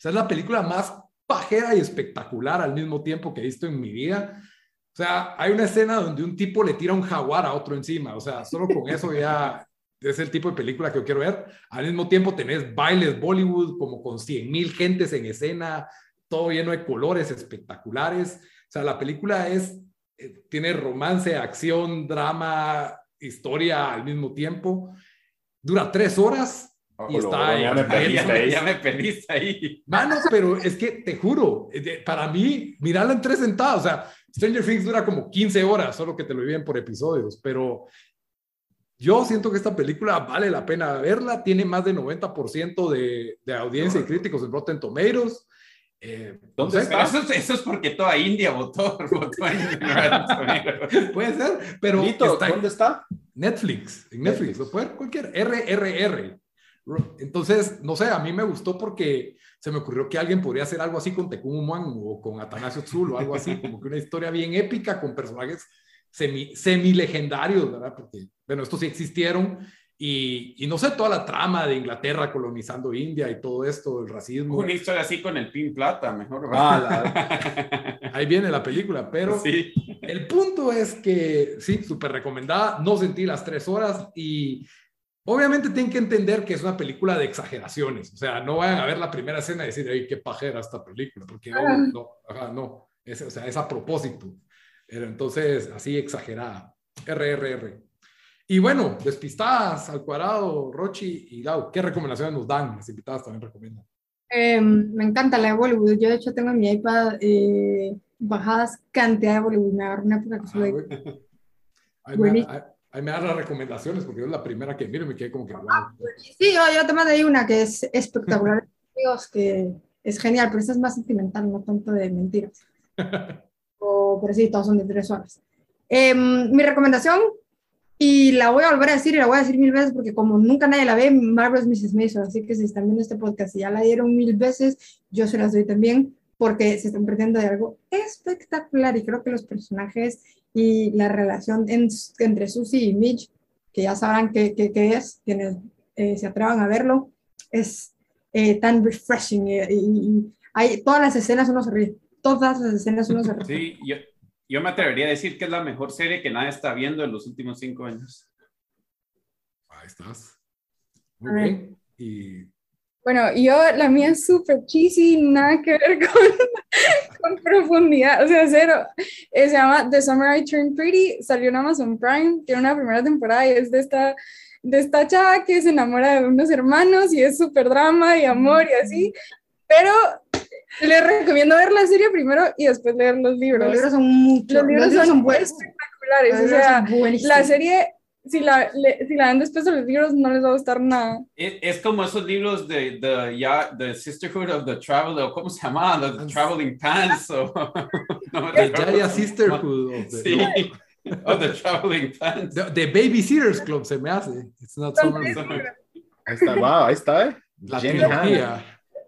es la película más pajera y espectacular al mismo tiempo que he visto en mi vida. O sea, hay una escena donde un tipo le tira un jaguar a otro encima. O sea, solo con eso ya es el tipo de película que yo quiero ver. Al mismo tiempo tenés bailes Bollywood como con 100 mil gentes en escena, todo lleno de colores espectaculares. O sea, la película es, eh, tiene romance, acción, drama, historia al mismo tiempo. Dura tres horas y está ya, me pediste, ya me pediste ahí. Mano, pero es que te juro, eh, para mí, mirarla en tres sentadas, o sea, Stranger Things dura como 15 horas, solo que te lo viven por episodios, pero yo siento que esta película vale la pena verla, tiene más de 90% de, de audiencia y críticos en Rotten Tomatoes. Eh, ¿Dónde está? Eso, es porque toda India votó, [LAUGHS] votó en [LAUGHS] Puede ser, pero ¿dónde está? Netflix, en Netflix, lo puede ver cualquier RRR. Entonces, no sé, a mí me gustó porque se me ocurrió que alguien podría hacer algo así con Tecumumán o con Atanasio Tzul o algo así, como que una historia bien épica con personajes semi, semi legendarios, ¿verdad? Porque, bueno, estos sí existieron y, no sé, toda la trama de Inglaterra colonizando India y todo esto, el racismo. Una historia así con el pin plata, mejor. Ah, [LAUGHS] ahí viene la película, pero sí. el punto es que sí, súper recomendada, no sentí las tres horas y obviamente tienen que entender que es una película de exageraciones, o sea, no vayan a ver la primera escena y decir, ay, qué pajera esta película, porque no, no, no, es, o sea, es a propósito. Entonces, así exagerada. RRR. Y bueno, despistadas al cuadrado, Rochi y Lau, ¿qué recomendaciones nos dan? Las invitadas también recomiendan. Em, me encanta la de Bollywood. Yo, de hecho, tengo en mi iPad eh, bajadas cantidad de Bollywood. Me agarro una época que soy. Ah, ahí, me, ahí, me, dan las recomendaciones porque yo es la primera que miro y me quedé como que. Wow. Sí, yo, yo te mandé una que es espectacular. [LAUGHS] Dios, que es genial, pero esta es más sentimental, no tanto de mentiras. [LAUGHS] o, pero sí, todos son de tres horas. Em, mi recomendación y la voy a volver a decir y la voy a decir mil veces porque como nunca nadie la ve, Marvelous Mrs. Mason. Así que si están viendo este podcast y ya la dieron mil veces, yo se las doy también porque se están perdiendo de algo espectacular y creo que los personajes y la relación entre Susie y Mitch, que ya sabrán qué, qué, es, quienes eh, se atrevan a verlo, es eh, tan refreshing y, hay, todas las escenas uno se ríe, todas las escenas uno se ríe. Sí, yo, yo me atrevería a decir que es la mejor serie que nadie está viendo en los últimos cinco años. Ahí estás. Muy bien. Y... Bueno, yo, la mía es súper cheesy, nada que ver [LAUGHS] con, con profundidad, o sea, cero. Eh, se llama The Summer I Turned Pretty, salió en Amazon Prime, tiene una primera temporada y es de esta, de esta chava que se enamora de unos hermanos y es súper drama y amor y así, pero le recomiendo ver la serie primero y después leer los libros. Los libros son mucho. Los libros, son, espectaculares. o sea, la serie, si la, si la ven después de los libros, no les va a gustar nada. Es, como esos libros de, de ya, the Sisterhood of the Traveler, ¿cómo se llama? The, Traveling Pants. O, [LAUGHS] no, the Jaya Sisterhood. Of the, sí. of the Traveling Pants. The, Babysitters Club se me hace. It's not summer. Ahí está, wow, ahí está, ¿eh? La trilogía.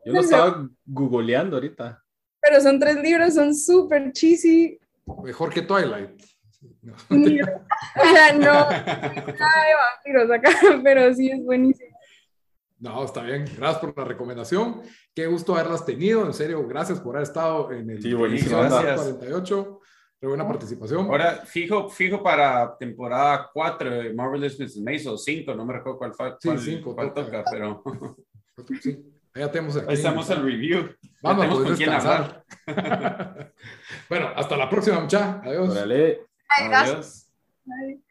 Yo lo [LAUGHS] estaba googleando ahorita. Pero son tres libros, son súper cheesy. Mejor que Twilight. o sea, no, nada de vampiros acá, [LAUGHS] pero sí es buenísimo. No, está bien. Gracias por la recomendación. Qué gusto haberlas tenido. En serio, gracias por haber estado en el sí, buenísimo, gracias. 48. Qué buena participación. Ahora, fijo, fijo para temporada 4 de Marvelous Mrs. Maisel, o 5, no me recuerdo cuál, fue, Sí, cinco, cuál toca. toca, pero Sí, ya tenemos aquí. ahí estamos el review. Vamos a poder quién descansar. [LAUGHS] bueno, hasta la próxima, mucha. Adiós. Órale. Adiós. Ay.